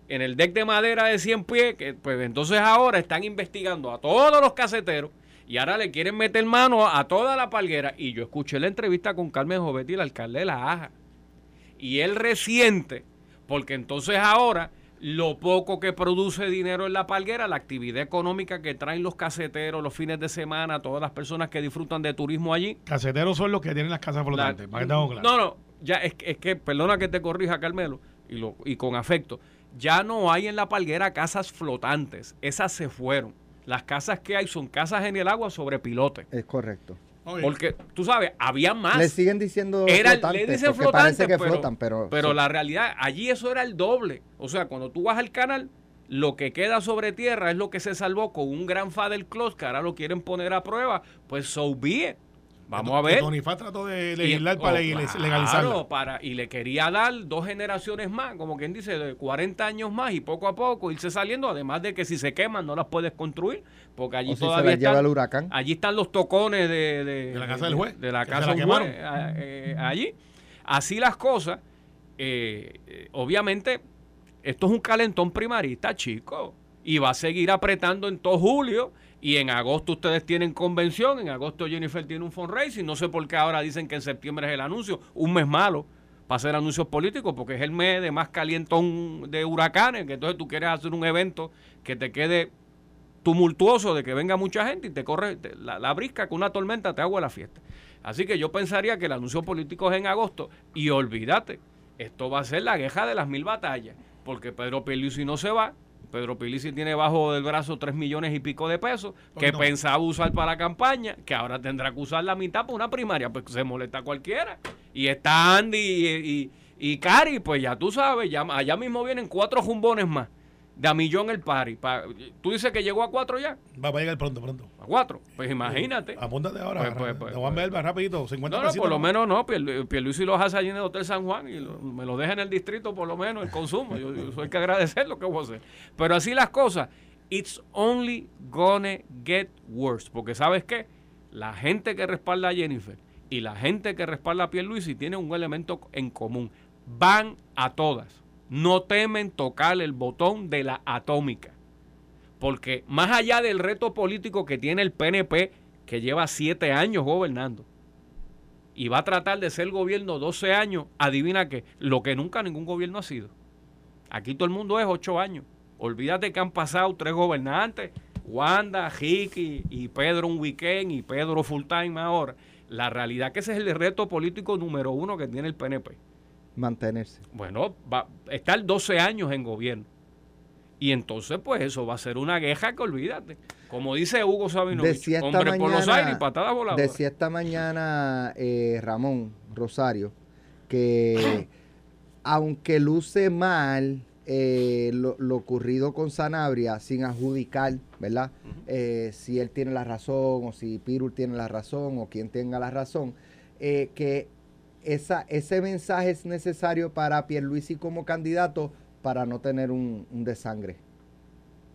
[SPEAKER 4] en el deck de madera de 100 pies, que pues entonces ahora están investigando a todos los caseteros y ahora le quieren meter mano a toda la palguera. Y yo escuché la entrevista con Carmen Jovetti, el alcalde de La Aja. Y él resiente, porque entonces ahora lo poco que produce dinero en la palguera, la actividad económica que traen los caseteros los fines de semana, todas las personas que disfrutan de turismo allí.
[SPEAKER 3] Caseteros son los que tienen las casas flotantes,
[SPEAKER 4] La-
[SPEAKER 3] para que tengamos claro.
[SPEAKER 4] No, no, ya es, que- es que, perdona que te corrija, Carmelo, y, lo, y con afecto, ya no hay en la palguera casas flotantes, esas se fueron. Las casas que hay son casas en el agua sobre pilote.
[SPEAKER 2] Es correcto.
[SPEAKER 3] Oye,
[SPEAKER 4] Porque, tú sabes, había más.
[SPEAKER 2] Le siguen diciendo
[SPEAKER 4] Era,
[SPEAKER 2] flotantes,
[SPEAKER 4] le dicen
[SPEAKER 2] parece
[SPEAKER 4] flotantes,
[SPEAKER 2] que
[SPEAKER 4] pero,
[SPEAKER 2] flotan, pero...
[SPEAKER 4] la realidad, allí eso era el doble. O sea, cuando tú vas al canal, lo que queda sobre tierra es lo que se salvó con un gran del close que ahora lo quieren poner a prueba. Pues so be it. Vamos a ver.
[SPEAKER 3] Tony Faz trató de
[SPEAKER 4] Y-
[SPEAKER 3] legislar para
[SPEAKER 4] oh,
[SPEAKER 3] legaliz-
[SPEAKER 4] claro,
[SPEAKER 3] legalizarla.
[SPEAKER 4] para, y le quería dar dos generaciones más, como quien dice, de 40 años más y poco a poco irse saliendo, además de que si se queman no las puedes construir, porque allí
[SPEAKER 2] o si se
[SPEAKER 4] todavía
[SPEAKER 2] lleva
[SPEAKER 4] están,
[SPEAKER 2] el huracán.
[SPEAKER 4] allí están los tocones de, de-
[SPEAKER 3] De la casa del juez,
[SPEAKER 4] de la casa del juez, eh, allí. Así las cosas, eh, eh, obviamente, esto es un calentón primarista, chico, y va a seguir apretando en todo julio. Y en agosto ustedes tienen convención, en agosto Jennifer tiene un fundraising, no sé por qué ahora dicen que en septiembre es el anuncio, un mes malo para hacer anuncios políticos, porque es el mes de más calientón de huracanes, que entonces tú quieres hacer un evento que te quede tumultuoso de que venga mucha gente y te corre te- la, la brisca con una tormenta te hago la fiesta. Así que yo pensaría que el anuncio político es en agosto y olvídate, esto va a ser la queja de las mil batallas, porque Pedro Pierluisi no se va, Pedro Pierluisi tiene bajo del brazo tres millones y pico de pesos que
[SPEAKER 3] No.
[SPEAKER 4] pensaba usar para la campaña, que ahora tendrá que usar la mitad para una primaria, pues se molesta cualquiera. Y está Andy y, y, y Cari, pues ya tú sabes, ya, allá mismo vienen cuatro jumbones más de a millón el pari. Pa- tú dices que llegó a cuatro ya,
[SPEAKER 3] Va a llegar pronto, pronto.
[SPEAKER 4] a cuatro. Pues imagínate.
[SPEAKER 3] Apúntate ahora.
[SPEAKER 4] Pues, pues, pues,
[SPEAKER 3] Te voy a enviar rapidito, 50
[SPEAKER 4] No, no, por lo menos no. Pier- Pierluisi los hace allí en el Hotel San Juan y lo- me lo deja en el distrito, por lo menos, el consumo. Yo, yo soy que agradecer lo que voy a hacer. Pero así las cosas, it's only gonna get worse. Porque ¿sabes qué? La gente que respalda a Jennifer y la gente que respalda a Pierluisi tienen un elemento en común. Van a todas. No temen tocar el botón de la atómica. Porque más allá del reto político que tiene el PNP, que lleva siete años gobernando, y va a tratar de ser gobierno 12 años, adivina qué, lo que nunca ningún gobierno ha sido. Aquí todo el mundo es 8 años. Olvídate que han pasado tres gobernantes, Wanda, Ricky y Pedro un weekend y Pedro full time ahora. La realidad que ese es el reto político número uno que tiene el PNP.
[SPEAKER 2] Mantenerse.
[SPEAKER 4] Bueno, va a estar 12 años en gobierno. Y entonces, pues eso va a ser una queja que olvídate. Como dice Hugo Sabinovich, hombre por los
[SPEAKER 2] mañana-
[SPEAKER 4] aires y patada voladora.
[SPEAKER 2] Decía esta mañana eh, Ramón Rosario que *clears throat* aunque luce mal eh, lo, lo ocurrido con Sanabria, sin adjudicar, ¿verdad? Eh, si él tiene la razón o si Pirul tiene la razón o quien tenga la razón, que esa, ese mensaje es necesario para Pierluisi como candidato para no tener un, un desangre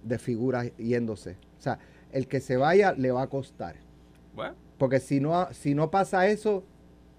[SPEAKER 2] de figuras yéndose. O sea, el que se vaya le va a costar.
[SPEAKER 4] Bueno,
[SPEAKER 2] Porque si no, si no pasa eso,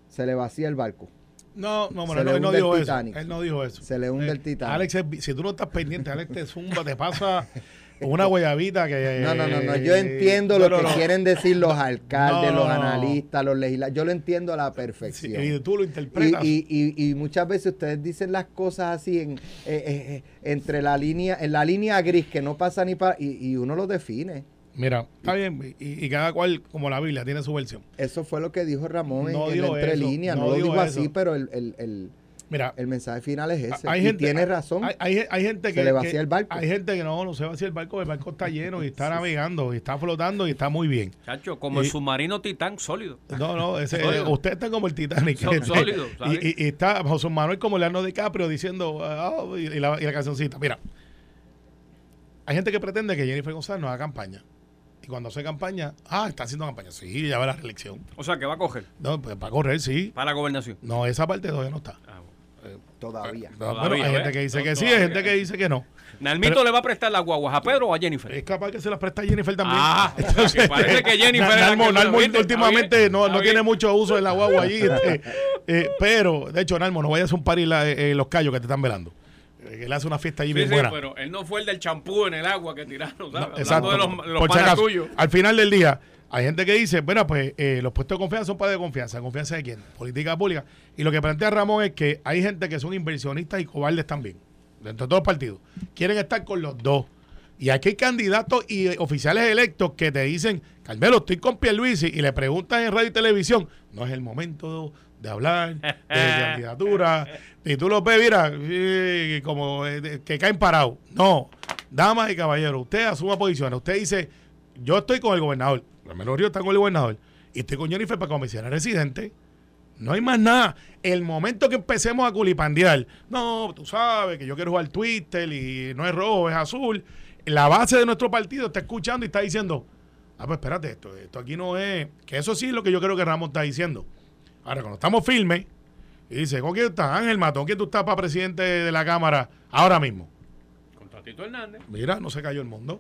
[SPEAKER 2] se le vacía el barco.
[SPEAKER 3] No, no, bueno, él, no dijo eso.
[SPEAKER 2] Titanic.
[SPEAKER 3] Él no dijo eso.
[SPEAKER 2] Se le hunde
[SPEAKER 3] Eh,
[SPEAKER 2] el Titanic.
[SPEAKER 3] Alex, vi- si tú no estás pendiente, Alex te zumba, te pasa *laughs* una guayabita que... *laughs*
[SPEAKER 2] No, no, no, no. Yo
[SPEAKER 3] eh,
[SPEAKER 2] entiendo
[SPEAKER 3] no,
[SPEAKER 2] lo
[SPEAKER 3] no,
[SPEAKER 2] que
[SPEAKER 3] no.
[SPEAKER 2] quieren decir los *laughs* alcaldes, los analistas, los legisladores. Yo lo entiendo a la
[SPEAKER 3] Sí,
[SPEAKER 2] perfección.
[SPEAKER 3] y tú lo interpretas.
[SPEAKER 2] y- y- y muchas veces ustedes dicen las cosas así en, eh, eh, entre la línea, en la línea gris que no pasa ni para y, y uno lo define.
[SPEAKER 3] Mira, está bien, y, y cada cual, como la Biblia, tiene su versión.
[SPEAKER 2] Eso fue lo que dijo Ramón en, en entre líneas.
[SPEAKER 3] no
[SPEAKER 2] lo
[SPEAKER 3] dijo
[SPEAKER 2] dijo
[SPEAKER 3] eso.
[SPEAKER 2] así, pero el, el- el-
[SPEAKER 3] Mira,
[SPEAKER 2] el mensaje final es ese.
[SPEAKER 3] hay
[SPEAKER 2] y
[SPEAKER 3] gente,
[SPEAKER 2] tiene razón.
[SPEAKER 3] Hay, hay, hay gente que
[SPEAKER 2] Se le vacía
[SPEAKER 3] que-
[SPEAKER 2] el barco.
[SPEAKER 3] Hay gente que no, no se vacía el barco, el barco está lleno y está navegando y está flotando y está muy bien.
[SPEAKER 4] chacho, como el submarino Titán sólido.
[SPEAKER 3] No, no, ese, *laughs*
[SPEAKER 4] Sólido.
[SPEAKER 3] usted está como el Titanic.
[SPEAKER 4] Son sólidos, ¿sabes?
[SPEAKER 3] y, y- y está José Manuel como Leonardo DiCaprio diciendo, ah, y, y la, y la cancioncita. Mira, hay gente que pretende que Jennifer González no haga campaña. Y cuando hace campaña, ah, está haciendo campaña. Sí, ya va la reelección.
[SPEAKER 4] O sea, que va a coger
[SPEAKER 3] No, pues para correr, sí.
[SPEAKER 4] para la gobernación.
[SPEAKER 3] No, esa parte todavía no está.
[SPEAKER 4] Ah, bueno.
[SPEAKER 2] Todavía.
[SPEAKER 3] No,
[SPEAKER 4] Todavía,
[SPEAKER 3] bueno, hay gente que dice
[SPEAKER 4] No,
[SPEAKER 3] que sí, hay gente que dice que no.
[SPEAKER 4] Nalmito
[SPEAKER 3] Pero-
[SPEAKER 4] le va a prestar las guaguas a Pedro o a Jennifer.
[SPEAKER 3] Es capaz que se las presta Jennifer también.
[SPEAKER 4] Ah, *laughs* que parece que Jennifer
[SPEAKER 3] Nalmo, Nalmo últimamente no, no tiene mucho uso en la guagua allí. este, *laughs* eh, pero, de hecho, Nalmo, no vayas a un par en los callos que te están velando. Eh, que él hace una fiesta allí
[SPEAKER 4] Sí,
[SPEAKER 3] bien
[SPEAKER 4] sí,
[SPEAKER 3] buena.
[SPEAKER 4] pero él no fue el del champú en el agua que tiraron, ¿sabes?
[SPEAKER 3] No,
[SPEAKER 4] Hablando
[SPEAKER 3] exacto.
[SPEAKER 4] de los, los
[SPEAKER 3] Por si
[SPEAKER 4] panas
[SPEAKER 3] acaso,
[SPEAKER 4] tuyos.
[SPEAKER 3] Al final del día, hay gente que dice, bueno, pues eh, los puestos de confianza son para de confianza. ¿Confianza de quién? Política pública. Y lo que plantea Ramón es que hay gente que son inversionistas y cobardes también. dentro de todos los partidos, quieren estar con los dos. Y aquí hay candidatos y oficiales electos que te dicen, Carmelo, estoy con Pierluisi, y le preguntan en radio y televisión, no es el momento de hablar de *laughs* candidatura. Y tú lo ves, mira, eh, como eh, que caen parados. No, damas y caballeros, usted asuma posiciones. Usted dice, yo estoy con el gobernador, Carmelo Río está con el gobernador, y estoy con Jennifer para comisionar residente. No hay más nada. El momento que empecemos a culipandear, no, tú sabes que yo quiero jugar Twitter y no es rojo, es azul. La base de nuestro partido está escuchando y está diciendo, ah, pues espérate, esto, esto aquí no es. Que eso sí es lo que yo creo que Ramos está diciendo. Ahora, cuando estamos firmes, y dice, ¿con quién estás? Ángel Matón, ¿quién tú estás para presidente de la Cámara ahora mismo?
[SPEAKER 4] Con Tatito Hernández.
[SPEAKER 3] Mira, no se cayó el mundo.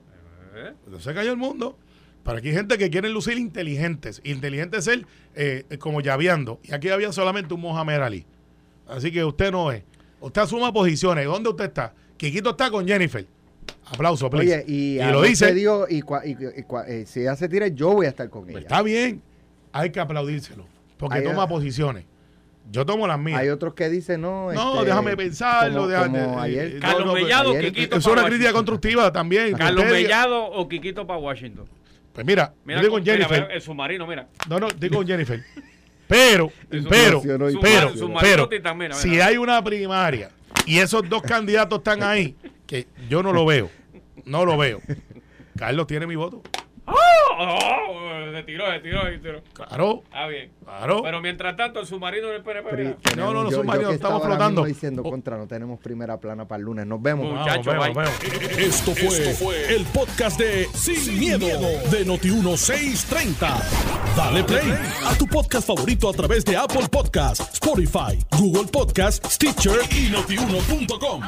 [SPEAKER 4] Eh,
[SPEAKER 3] No se cayó el mundo. Pero aquí hay gente que quiere lucir inteligentes. Inteligente es ser eh, como llaveando. Y aquí había solamente un Mohamed Ali. Así que usted no es. Usted asuma posiciones. ¿Dónde usted está? Quiquito está con Jennifer. Aplauso, please.
[SPEAKER 2] Oye, y,
[SPEAKER 3] lo dice.
[SPEAKER 2] digo, y, cua- y- y cua- eh, si ella se tira, yo voy a estar con ella.
[SPEAKER 3] Está bien. Hay que aplaudírselo. Porque
[SPEAKER 2] Hay-
[SPEAKER 3] toma posiciones. Yo tomo las mías.
[SPEAKER 2] Hay otros que dicen, no.
[SPEAKER 3] no,
[SPEAKER 2] este,
[SPEAKER 3] déjame pensarlo.
[SPEAKER 2] como-
[SPEAKER 3] déjame-
[SPEAKER 2] como
[SPEAKER 3] eh,
[SPEAKER 2] ayer,
[SPEAKER 3] eh,
[SPEAKER 4] Carlos
[SPEAKER 3] no, no,
[SPEAKER 4] Mellado,
[SPEAKER 2] ayer-
[SPEAKER 4] Quiquito
[SPEAKER 3] Es una crítica constructiva también.
[SPEAKER 4] Carlos Mellado o Quiquito para Washington.
[SPEAKER 3] Pues mira,
[SPEAKER 4] Mira,
[SPEAKER 3] yo digo con Jennifer.
[SPEAKER 4] mira, el submarino, mira.
[SPEAKER 3] No, no, digo con Jennifer. Pero, *laughs* pero, pero, pero,
[SPEAKER 4] mira,
[SPEAKER 3] si hay una primaria y esos dos candidatos están ahí, que yo no lo veo, no lo veo. Carlos tiene mi voto.
[SPEAKER 4] ¡Oh! oh, se tiró, se tiró, se tiró.
[SPEAKER 3] Claro,
[SPEAKER 4] Está bien.
[SPEAKER 3] claro.
[SPEAKER 4] Pero mientras tanto, el submarino del PNP.
[SPEAKER 2] Pri-
[SPEAKER 3] no, no,
[SPEAKER 2] yo-
[SPEAKER 3] submarino, estamos flotando.
[SPEAKER 2] diciendo
[SPEAKER 3] Oh.
[SPEAKER 2] contra, no tenemos primera plana para el lunes. Nos vemos.
[SPEAKER 4] Muy-
[SPEAKER 3] Vamos,
[SPEAKER 4] Muchacho,
[SPEAKER 3] vemos,
[SPEAKER 4] bye.
[SPEAKER 3] vemos.
[SPEAKER 1] Esto fue, el podcast de Sin, miedo, de Noti1630. Dale play a tu podcast favorito a través de Apple Podcasts, Spotify, Google Podcasts, Stitcher y notiuno.com.